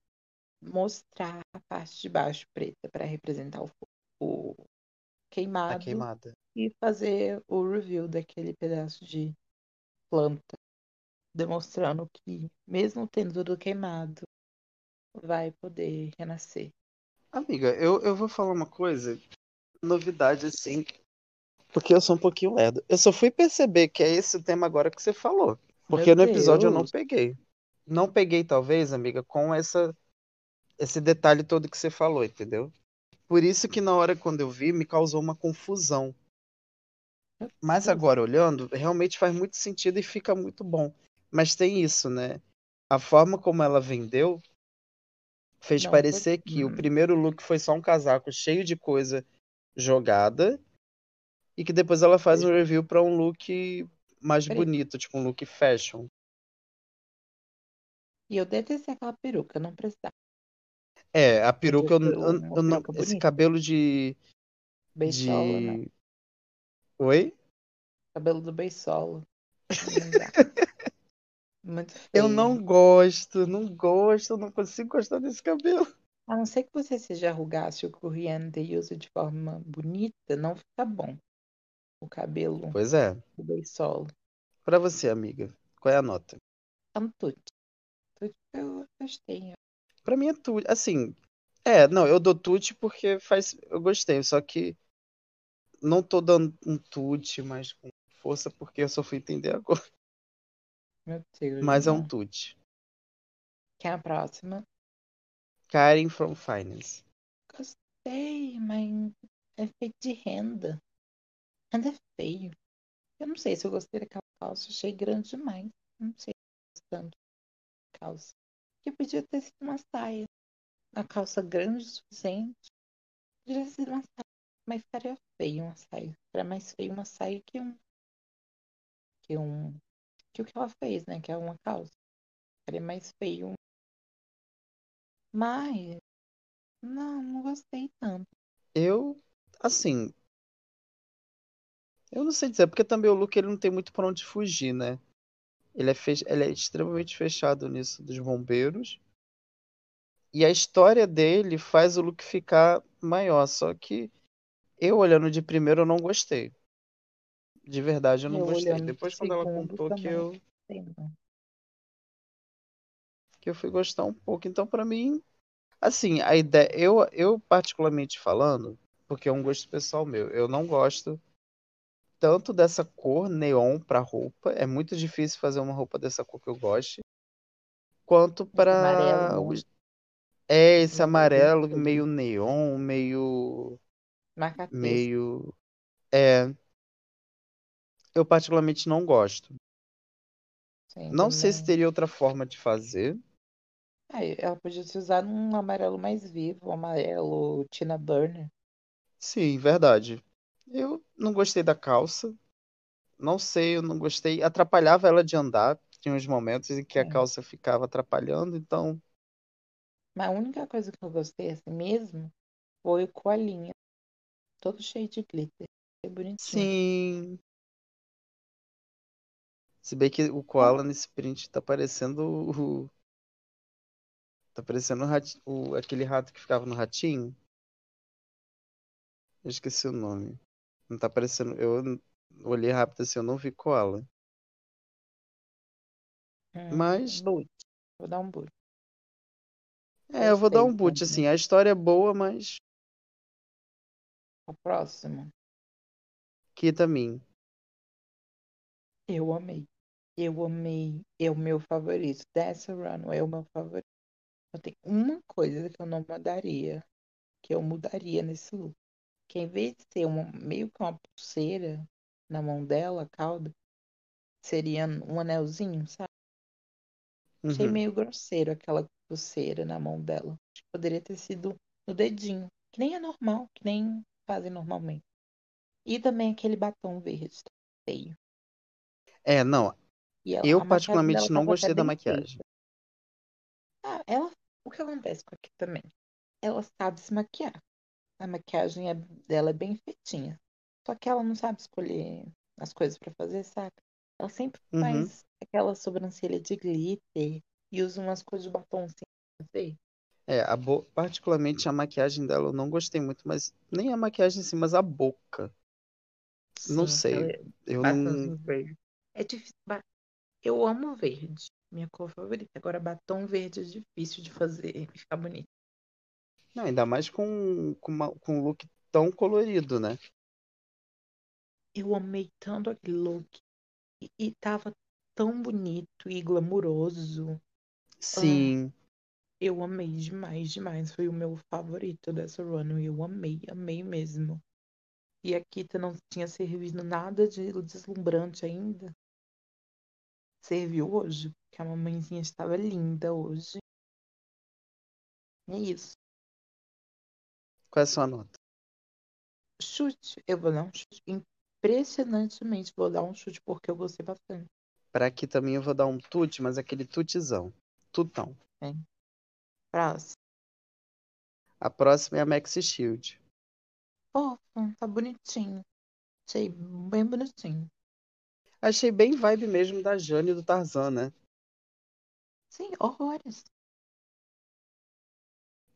Speaker 2: mostrar a parte de baixo preta para representar o, fo- o
Speaker 1: A
Speaker 2: queimado
Speaker 1: queimada.
Speaker 2: e fazer o review daquele pedaço de planta, demonstrando que mesmo tendo tudo queimado, vai poder renascer.
Speaker 1: Amiga, eu, eu vou falar uma coisa, novidade assim, porque eu sou um pouquinho lerdo. Eu só fui perceber que é esse o tema agora que você falou. Porque
Speaker 2: Meu
Speaker 1: no episódio eu não
Speaker 2: Deus.
Speaker 1: peguei. Não peguei, talvez, amiga, com essa esse detalhe todo que você falou, entendeu? Por isso que na hora quando eu vi, me causou uma confusão. Mas
Speaker 2: Deus.
Speaker 1: agora olhando, realmente faz muito sentido e fica muito bom. Mas tem isso, né? A forma como ela vendeu fez
Speaker 2: Não,
Speaker 1: parecer
Speaker 2: foi-
Speaker 1: que o
Speaker 2: hum.
Speaker 1: primeiro look foi só um casaco cheio de coisa jogada e que depois ela faz um review pra um look mais bonito, tipo um look fashion.
Speaker 2: E eu detestei aquela peruca, não precisava.
Speaker 1: É, a peruca, eu, eu-
Speaker 2: uma
Speaker 1: eu não,
Speaker 2: peruca
Speaker 1: esse cabelo de,
Speaker 2: Beisolo, né?
Speaker 1: de... Oi?
Speaker 2: Cabelo do feio.
Speaker 1: Eu não gosto, não gosto, não consigo gostar desse cabelo.
Speaker 2: A não ser que você seja arrugasse o corriente e use de forma bonita, não fica bom. O cabelo
Speaker 1: Pois é.
Speaker 2: do beisolo.
Speaker 1: Pra você, amiga, qual é a nota?
Speaker 2: É um tudo. Tudo eu gostei.
Speaker 1: Pra mim é tudo. Assim, É, não, eu dou tute porque faz. Eu gostei, só que não tô dando um tute mais com força porque eu só fui entender agora.
Speaker 2: Meu Deus.
Speaker 1: Mas é um
Speaker 2: não.
Speaker 1: tute.
Speaker 2: Quem é a próxima?
Speaker 1: Karen from Finance.
Speaker 2: Gostei, mas é feito de renda. Renda é feio. Eu não sei se eu gostei daquela calça. Achei grande demais. Não sei tanto calça. Que podia ter sido uma saia. Uma calça grande o suficiente. Podia ter sido uma saia. Mas ficaria feio uma saia. Era mais feio uma saia que um. Que um. Que o que ela fez, né? Que é uma calça. Ficaria mais feio. Mas. Não, não gostei tanto.
Speaker 1: Eu, assim. Eu não sei dizer, porque também o Luke ele não tem muito pra onde fugir, né? Ele é, fech... ele é extremamente fechado nisso dos bombeiros. E a história dele faz o Luke ficar maior. Só que eu, olhando de primeiro, eu não gostei. De verdade, eu não
Speaker 2: Eu
Speaker 1: gostei.
Speaker 2: de
Speaker 1: Depois, quando ela contou que eu, que eu fui gostar um pouco. Então, pra mim, assim, a ideia. Eu, eu, particularmente falando, porque é um gosto pessoal meu, eu não gosto tanto dessa cor neon pra roupa. É muito difícil fazer uma roupa dessa cor que eu goste. Quanto
Speaker 2: amarelo,
Speaker 1: os- É esse amarelo, meio neon, meio.
Speaker 2: marca-texto.
Speaker 1: meio. É. Eu particularmente não gosto.
Speaker 2: Sim,
Speaker 1: Não sei se
Speaker 2: também.
Speaker 1: teria outra forma de fazer.
Speaker 2: Aí, ela podia se usar num amarelo mais vivo, um amarelo Tina Burner.
Speaker 1: Sim, verdade. Eu não gostei da calça. Não sei, eu não gostei. Atrapalhava ela de andar. Tinha uns momentos em que a
Speaker 2: Sim.
Speaker 1: calça ficava atrapalhando, então.
Speaker 2: Mas a única coisa que eu gostei assim mesmo foi o coalinha. Todo cheio de glitter. Foi bonitinho.
Speaker 1: Sim. Se bem que o Koala nesse print tá parecendo o. Tá parecendo o rati- o- aquele rato que ficava no ratinho. Eu esqueci o nome. Não tá parecendo. Eu olhei rápido assim, eu não vi Koala.
Speaker 2: hum,
Speaker 1: Mas.
Speaker 2: boot. Vou dar um boot.
Speaker 1: É, eu vou dar um boot, assim. A história é boa, mas.
Speaker 2: O próximo.
Speaker 1: Kitamin.
Speaker 2: Eu amei. Eu amei. É o meu favorito. Dessa Run é o meu favorito. Eu tenho uma coisa que eu não mudaria. Que eu mudaria nesse look. Que em vez de ser uma, meio que uma pulseira na mão dela, a cauda, seria um anelzinho, sabe? Achei
Speaker 1: Uhum.
Speaker 2: meio grosseiro aquela pulseira na mão dela. Acho que poderia ter sido no dedinho. Que nem é normal, que nem fazem normalmente. E também aquele batom verde. tá Feio.
Speaker 1: É, não.
Speaker 2: Ela,
Speaker 1: Eu particularmente não
Speaker 2: tava até
Speaker 1: gostei da maquiagem.
Speaker 2: feita. Ah, ela. O que acontece com aqui também? Ela sabe se maquiar. A maquiagem é- dela é bem feitinha. Só que ela não sabe escolher as coisas pra fazer, saca? Ela sempre
Speaker 1: Uhum.
Speaker 2: faz aquela sobrancelha de glitter e usa umas coisas de batom assim, não sei.
Speaker 1: É, a bo... particularmente a maquiagem dela eu não gostei muito, mas nem a maquiagem em si, mas a boca. Não
Speaker 2: Sim,
Speaker 1: sei.
Speaker 2: aquela
Speaker 1: Eu
Speaker 2: batom
Speaker 1: não.
Speaker 2: É difícil. Eu amo verde. Minha cor favorita. Agora, batom verde é difícil de fazer e ficar bonito.
Speaker 1: Não, ainda mais com, com, uma- com um look tão colorido, né?
Speaker 2: Eu amei tanto aquele look. E, e tava tão bonito e glamuroso.
Speaker 1: Sim.
Speaker 2: Eu amei demais, demais. Foi o meu favorito dessa run. Eu amei, amei mesmo. E a Kita não tinha servido nada de deslumbrante ainda. Serviu hoje, porque a mamãezinha estava linda hoje. É isso.
Speaker 1: Qual é a sua nota?
Speaker 2: Chute. Eu vou dar um chute. Impressionantemente, vou dar um chute porque eu gostei bastante.
Speaker 1: Pra aqui também eu vou dar um tute, mas aquele tutizão. Tutão.
Speaker 2: Próximo.
Speaker 1: A próxima é a Maxi Shield.
Speaker 2: Fofo, tá bonitinho. Achei bem bonitinho.
Speaker 1: Achei bem vibe mesmo da Jane e do Tarzan, né?
Speaker 2: Sim, horrores.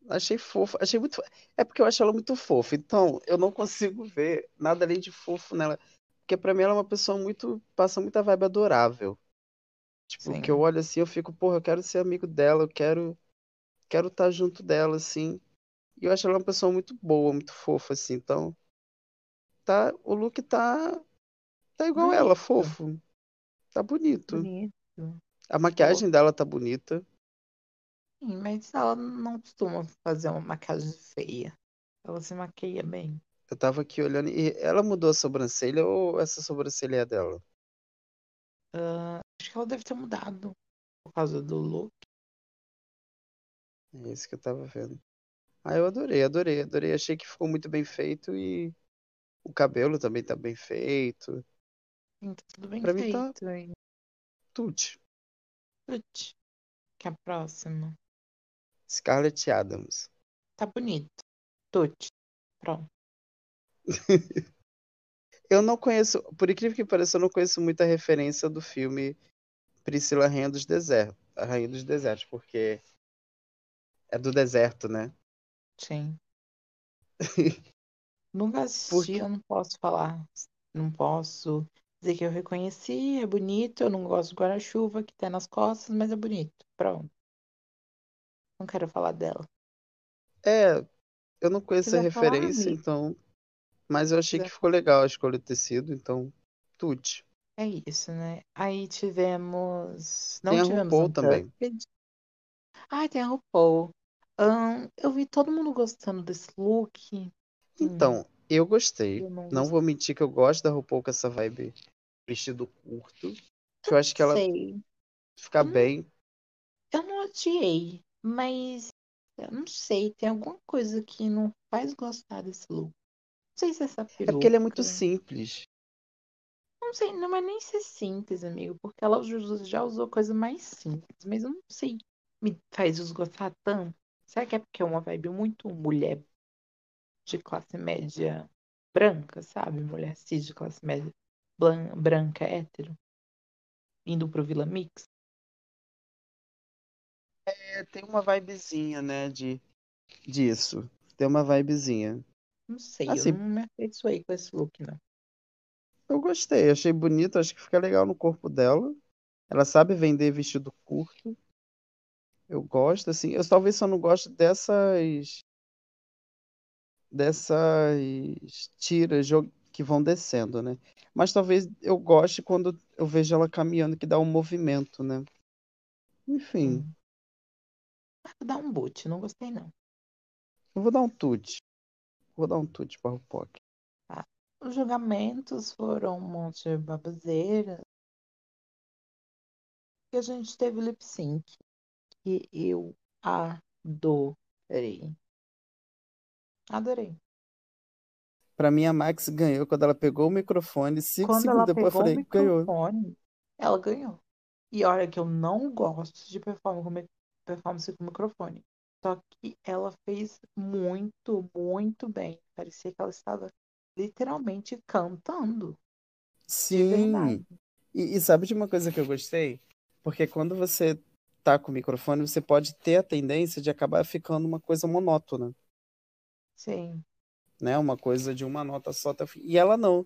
Speaker 1: Achei fofo. Achei muito. É porque eu acho ela muito fofa. Então, eu não consigo ver nada além de fofo nela. Porque pra mim ela é uma pessoa muito. Passa muita vibe adorável. Tipo,
Speaker 2: Sim.
Speaker 1: que eu olho assim, eu fico, porra, eu quero ser amigo dela, eu quero. Quero estar junto dela, assim. E eu acho ela uma pessoa muito boa, muito fofa, assim. Então, tá, o look tá, tá igual
Speaker 2: Bonito.
Speaker 1: ela, fofo. Tá bonito.
Speaker 2: Bonito.
Speaker 1: A maquiagem dela tá bonita.
Speaker 2: Sim, mas ela não costuma fazer uma maquiagem feia. Ela se maquia bem.
Speaker 1: Eu tava aqui olhando e ela mudou a sobrancelha ou essa sobrancelha é dela?
Speaker 2: Ah, acho que ela deve ter mudado por causa do look.
Speaker 1: É isso que eu tava vendo. Ah, eu adorei, adorei, adorei. Achei que ficou muito bem feito e o cabelo também tá bem feito.
Speaker 2: Sim, tá tudo bem
Speaker 1: Pra mim tá-
Speaker 2: feito. hein?
Speaker 1: Tudo.
Speaker 2: Putz, Que é a próxima.
Speaker 1: Scarlett Adams.
Speaker 2: Tá bonito. Tuts. Pronto.
Speaker 1: Eu não conheço, por incrível que pareça, eu não conheço muita referência do filme Priscila Rainha dos Desertos, a Rainha dos Desertos, porque é do deserto, né?
Speaker 2: Sim. Nunca assisti,
Speaker 1: Porque-
Speaker 2: eu não posso falar. Não posso dizer que eu reconheci, é bonito, eu não gosto do guarda-chuva que tem nas costas, mas é bonito. Pronto. Não quero falar dela.
Speaker 1: É, eu não conheço a
Speaker 2: falar,
Speaker 1: referência, então, mas eu achei que ficou legal a escolha do tecido, então, tudo.
Speaker 2: É isso, né? Aí tivemos. Não
Speaker 1: Tem a
Speaker 2: tivemos
Speaker 1: RuPaul também.
Speaker 2: Untucked. Ah, tem a RuPaul. Ahn, eu vi todo mundo gostando desse look. Hum,
Speaker 1: Então, eu gostei.
Speaker 2: eu não
Speaker 1: Não vou mentir que eu gosto da RuPaul com essa vibe vestido curto. Que eu acho que ela
Speaker 2: Sei.
Speaker 1: fica
Speaker 2: não-
Speaker 1: bem.
Speaker 2: Eu não odiei, mas eu não sei, tem alguma coisa que não faz gostar desse look. Não sei se essa
Speaker 1: É porque ele é muito
Speaker 2: peruca.
Speaker 1: simples.
Speaker 2: Não sei, não é nem ser simples, amigo, porque ela já usou coisa mais simples, mas eu não sei. Me faz desgostar tanto. Será que é porque é uma vibe muito mulher de classe média branca, sabe? Mulher cis de classe média branca, hétero, indo pro Vila Mix?
Speaker 1: É, tem uma vibezinha, né, de disso. Tem uma vibezinha.
Speaker 2: Não sei,
Speaker 1: Assim-
Speaker 2: eu não me afeiçoei com esse look, não.
Speaker 1: Eu gostei, achei bonito, acho que fica legal no corpo dela. Ela sabe vender vestido curto. Eu gosto, assim. Eu talvez só não gosto dessas. Dessas tiras que vão descendo, né? Mas talvez eu goste quando eu vejo ela caminhando, que dá um movimento, né? Enfim,
Speaker 2: Sim. Vou dar um boot, não gostei, não.
Speaker 1: eu vou dar um tute. Vou dar um tute para o POC.
Speaker 2: Os julgamentos foram um monte de baboseira. E a gente teve lip sync, que eu adorei. Adorei.
Speaker 1: Pra mim, a Max ganhou quando ela pegou o microfone. Cinco
Speaker 2: Quando
Speaker 1: segundos
Speaker 2: ela
Speaker 1: depois eu falei, ganhou.
Speaker 2: ela ganhou. E olha que eu não gosto de mi- performance com microfone. Só que ela fez muito, muito bem. Parecia que ela estava literalmente cantando.
Speaker 1: Sim. E, e sabe de uma coisa que eu gostei? Porque quando você tá com o microfone, você pode ter a tendência de acabar ficando uma coisa monótona,
Speaker 2: Sim.
Speaker 1: né? Uma coisa de uma nota só. E ela não.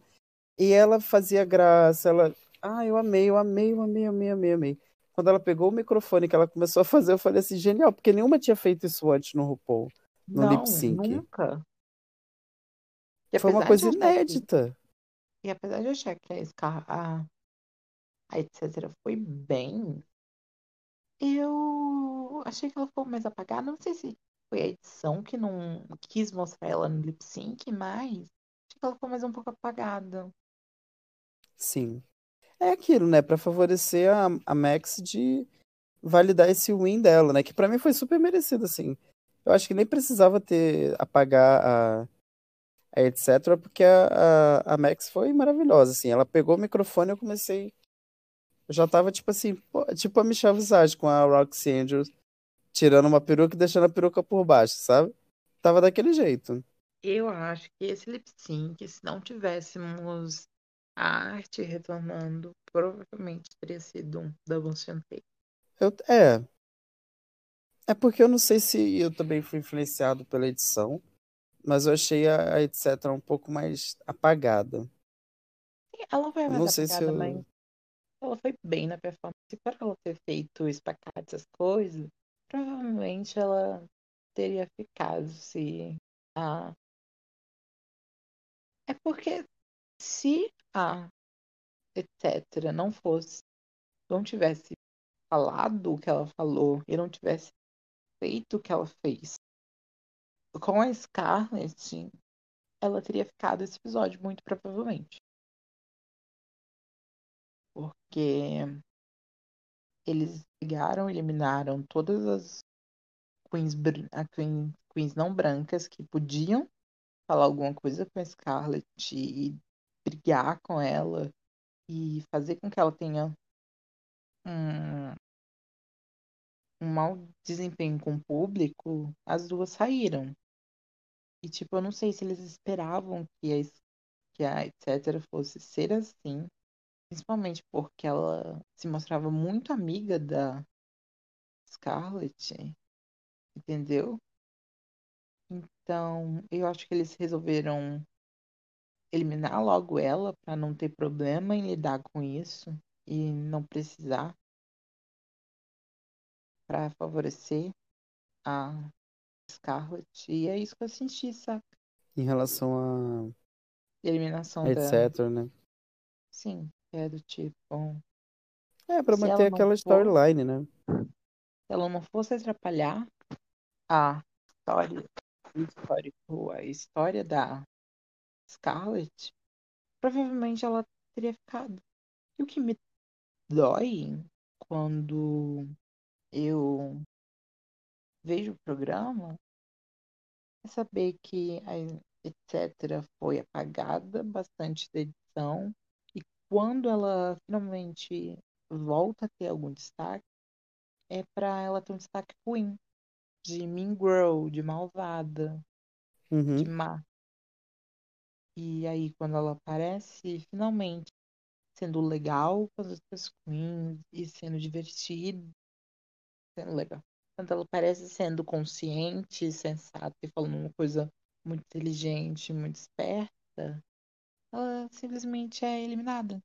Speaker 1: E ela fazia graça, ela. Ah, eu amei, eu amei, eu amei, eu amei, eu amei, eu amei. Quando ela pegou o microfone que ela começou a fazer, eu falei assim, genial, porque nenhuma tinha feito isso antes no RuPaul. No
Speaker 2: Não,
Speaker 1: lip sync.
Speaker 2: nunca. E
Speaker 1: Foi uma coisa
Speaker 2: achar que-
Speaker 1: inédita.
Speaker 2: E apesar de eu achar que a Scar, a, a etc. foi bem, eu achei que ela ficou mais apagada. Não sei se foi a edição que não quis mostrar ela no lip sync, mas achei que ela ficou mais um pouco apagada.
Speaker 1: Sim. É aquilo, né? Pra favorecer a, a Max de validar esse win dela, né? Que pra mim foi super merecido, assim. Eu acho que nem precisava ter apagar a, a etc, porque a, a, a Max foi maravilhosa, assim. Ela pegou o microfone e eu comecei. Eu já tava tipo assim, tipo a Michelle Visage com a Roxy Andrews, tirando uma peruca e deixando a peruca por baixo, sabe? Tava daquele jeito.
Speaker 2: Eu acho que esse lip sync, se não tivéssemos a arte retornando, provavelmente teria sido um double take.
Speaker 1: Eu, é. É porque eu não sei se eu também fui influenciado pela edição, mas eu achei a, a etc um pouco mais apagada.
Speaker 2: Ela foi mais
Speaker 1: não sei se
Speaker 2: apagada,
Speaker 1: eu.
Speaker 2: mas ela foi bem na performance. Por ela ter feito espacate, essas coisas, provavelmente ela teria ficado se a. É porque se a etc. não fosse, não tivesse falado o que ela falou e não tivesse feito o que ela fez com a Scarlett, ela teria ficado esse episódio, muito provavelmente. Porque eles pegaram, eliminaram todas as queens, queens, queens não brancas que podiam falar alguma coisa com a Scarlett e brigar com ela e fazer com que ela tenha um, um mau desempenho com o público, as duas saíram. E, tipo, eu não sei se eles esperavam que a, que a etc. fosse ser assim. Principalmente porque ela se mostrava muito amiga da Scarlett. Entendeu? Então, eu acho que eles resolveram eliminar logo ela para não ter problema em lidar com isso e não precisar para favorecer a Scarlet. E é isso que eu senti, saca?
Speaker 1: Em relação a.
Speaker 2: Eliminação
Speaker 1: etc,
Speaker 2: da.
Speaker 1: né?
Speaker 2: Sim, é do tipo.
Speaker 1: É, pra
Speaker 2: Se
Speaker 1: manter aquela storyline, né?
Speaker 2: Se ela não fosse atrapalhar a história, a história da Scarlet, provavelmente ela teria ficado. E o que me dói quando eu vejo o programa é saber que a etc. foi apagada bastante da edição e quando ela finalmente volta a ter algum destaque é para ela ter um destaque ruim de mean girl, de malvada,
Speaker 1: Uhum.
Speaker 2: de má. E aí quando ela aparece finalmente sendo legal com as outras queens e sendo divertida, sendo legal. Quando ela parece sendo consciente, sensata e falando uma coisa muito inteligente, muito esperta, ela simplesmente é eliminada.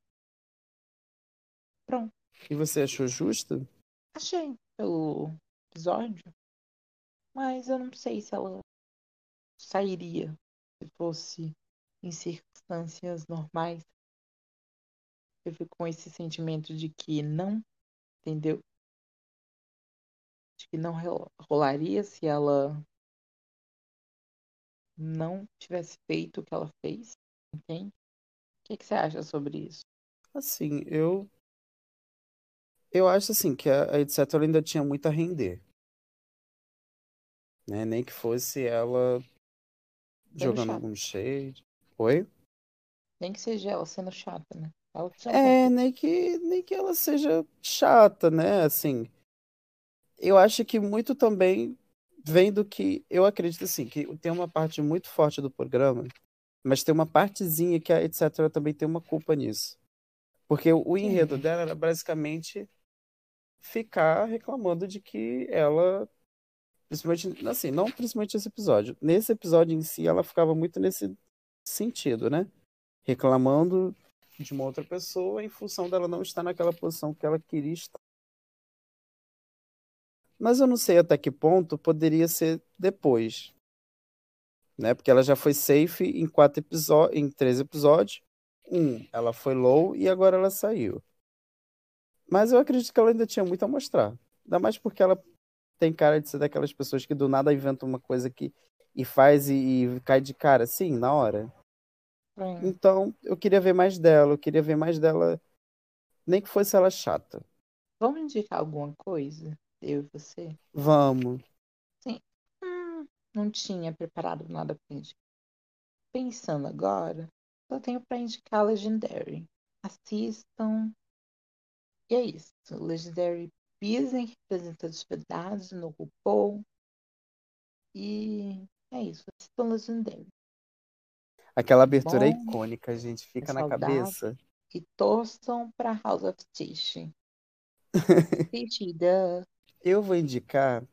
Speaker 2: Pronto.
Speaker 1: E você achou justo?
Speaker 2: Achei pelo episódio, mas eu não sei se ela sairia se fosse em circunstâncias normais. Eu fico com esse sentimento de que não, entendeu? De que não rolaria se ela não tivesse feito o que ela fez, entende? O que, que você acha sobre isso?
Speaker 1: Assim, eu. Eu acho assim que a, a etc. ainda tinha muito a render. Né? Nem que fosse ela jogando algum shade. Oi?
Speaker 2: Nem que seja ela sendo chata, né?
Speaker 1: É, nem que, nem que ela seja chata, né? Assim, eu acho que muito também vem do que eu acredito assim, que tem uma parte muito forte do programa, mas tem uma partezinha que a etc. também tem uma culpa nisso. Porque o enredo dela era basicamente ficar reclamando de que ela, principalmente, assim, não principalmente esse episódio. Nesse episódio em si, ela ficava muito nesse sentido, né? Reclamando de uma outra pessoa em função dela não estar naquela posição que ela queria estar. Mas eu não sei até que ponto poderia ser depois. Né? Porque ela já foi safe em quatro em três episódios. Um, ela foi low e agora ela saiu. Mas eu acredito que ela ainda tinha muito a mostrar. Ainda mais porque ela tem cara de ser daquelas pessoas que do nada inventam uma coisa que e faz e, e cai de cara, sim, na hora. Então, eu queria ver mais dela, eu queria ver mais dela, nem que fosse ela chata.
Speaker 2: Vamos indicar alguma coisa? Eu e você?
Speaker 1: Vamos.
Speaker 2: Hum, não tinha preparado nada pra indicar. Pensando agora, só tenho pra indicar Legendary. Assistam. E é isso. Legendary pisem representatividade no RuPaul. E é isso. Assistam Legendary.
Speaker 1: Aquela abertura
Speaker 2: Bom,
Speaker 1: icônica, gente, fica
Speaker 2: é
Speaker 1: na cabeça.
Speaker 2: E torçam pra House of Tish. Tish, duh.
Speaker 1: Eu vou indicar.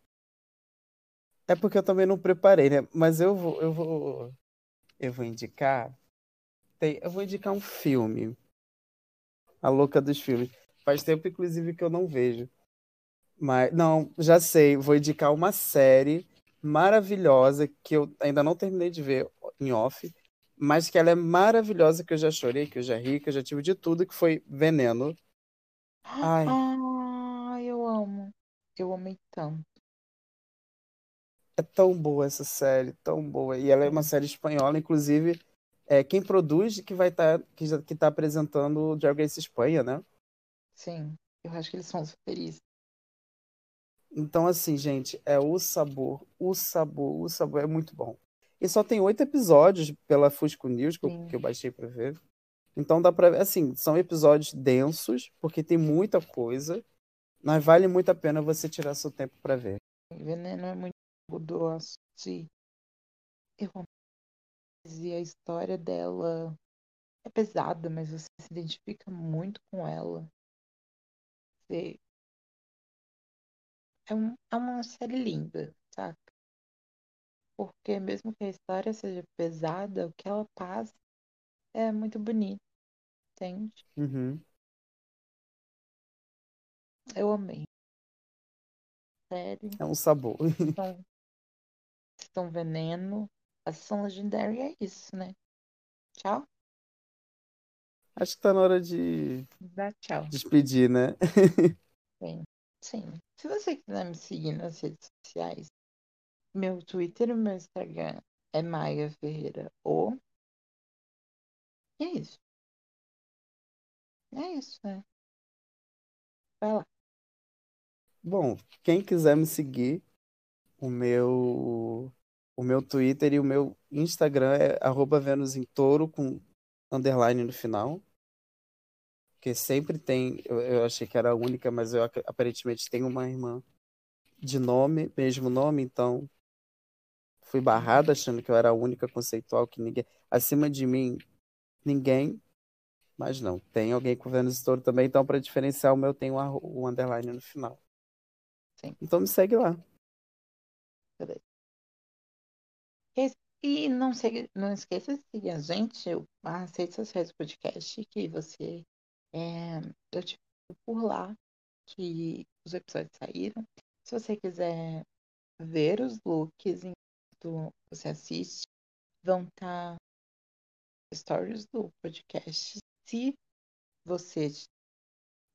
Speaker 1: É porque eu também não preparei, né? Mas eu vou, eu vou, eu vou indicar. Tem, eu vou indicar um filme. A louca dos filmes. Faz tempo, inclusive, que eu não vejo. Mas, não, já sei. Vou indicar uma série maravilhosa que eu ainda não terminei de ver em off, mas que ela é maravilhosa, que eu já chorei, que eu já ri, que eu já tive de tudo, que foi Veneno. Ai.
Speaker 2: Ah, eu amo. Eu amei tanto.
Speaker 1: É tão boa essa série, tão boa. E ela é uma série espanhola, inclusive, é quem produz que vai estar tá, que, que tá apresentando o Drag Race Espanha, né?
Speaker 2: Sim, eu acho que eles são os.
Speaker 1: Então, assim, gente, é o sabor, o sabor, o sabor é muito bom. E só tem oito episódios pela Fusco News que eu, que eu baixei pra ver. Então dá pra ver, assim, são episódios densos, porque tem muita coisa, mas vale muito a pena você tirar seu tempo para ver.
Speaker 2: Veneno é muito doce. Eu e a história dela é pesada, mas você se identifica muito com ela. Você... É, um, é uma série linda, saca? Porque mesmo que a história seja pesada, o que ela passa é muito bonito, entende?
Speaker 1: Uhum.
Speaker 2: Eu amei. Sério.
Speaker 1: É um sabor.
Speaker 2: São, são veneno. A sessão legendária é isso, né? Tchau.
Speaker 1: Acho que tá na hora de.
Speaker 2: Dá tchau.
Speaker 1: Despedir, né?
Speaker 2: Sim. Se você quiser me seguir nas redes sociais, meu Twitter e meu Instagram é Maia Ferreira ou. E é isso. É isso, né? Vai lá.
Speaker 1: Bom, quem quiser me seguir, o meu o meu Twitter e o meu Instagram é arroba Vênus em Touro com underline no final. Porque sempre tem, eu, eu achei que era a única, mas eu aparentemente tenho uma irmã de nome, mesmo nome, então fui barrado achando que eu era a única conceitual que ninguém. Acima de mim, ninguém. Mas não, tem alguém com Vênus Touro também, então para diferenciar o meu tem o um underline no final.
Speaker 2: Sim.
Speaker 1: Então me segue lá.
Speaker 2: Beleza. E não, segue, não esqueça de seguir a gente as redes sociais do podcast, que você. É, eu te por lá que os episódios saíram. Se você quiser ver os looks enquanto você assiste, vão estar tá stories do podcast. Se você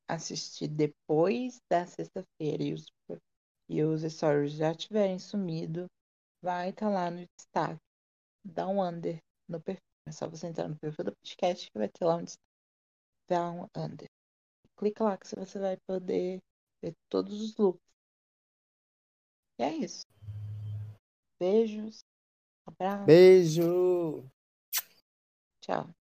Speaker 2: assistir depois da sexta-feira e os, e os stories já tiverem sumido, vai estar tá lá no destaque. Dá um under no perfil. É só você entrar no perfil do podcast que vai ter lá um destaque. Um under. Clica lá que você vai poder ver todos os looks. E é isso. Beijos. Abraço.
Speaker 1: Beijo.
Speaker 2: Tchau.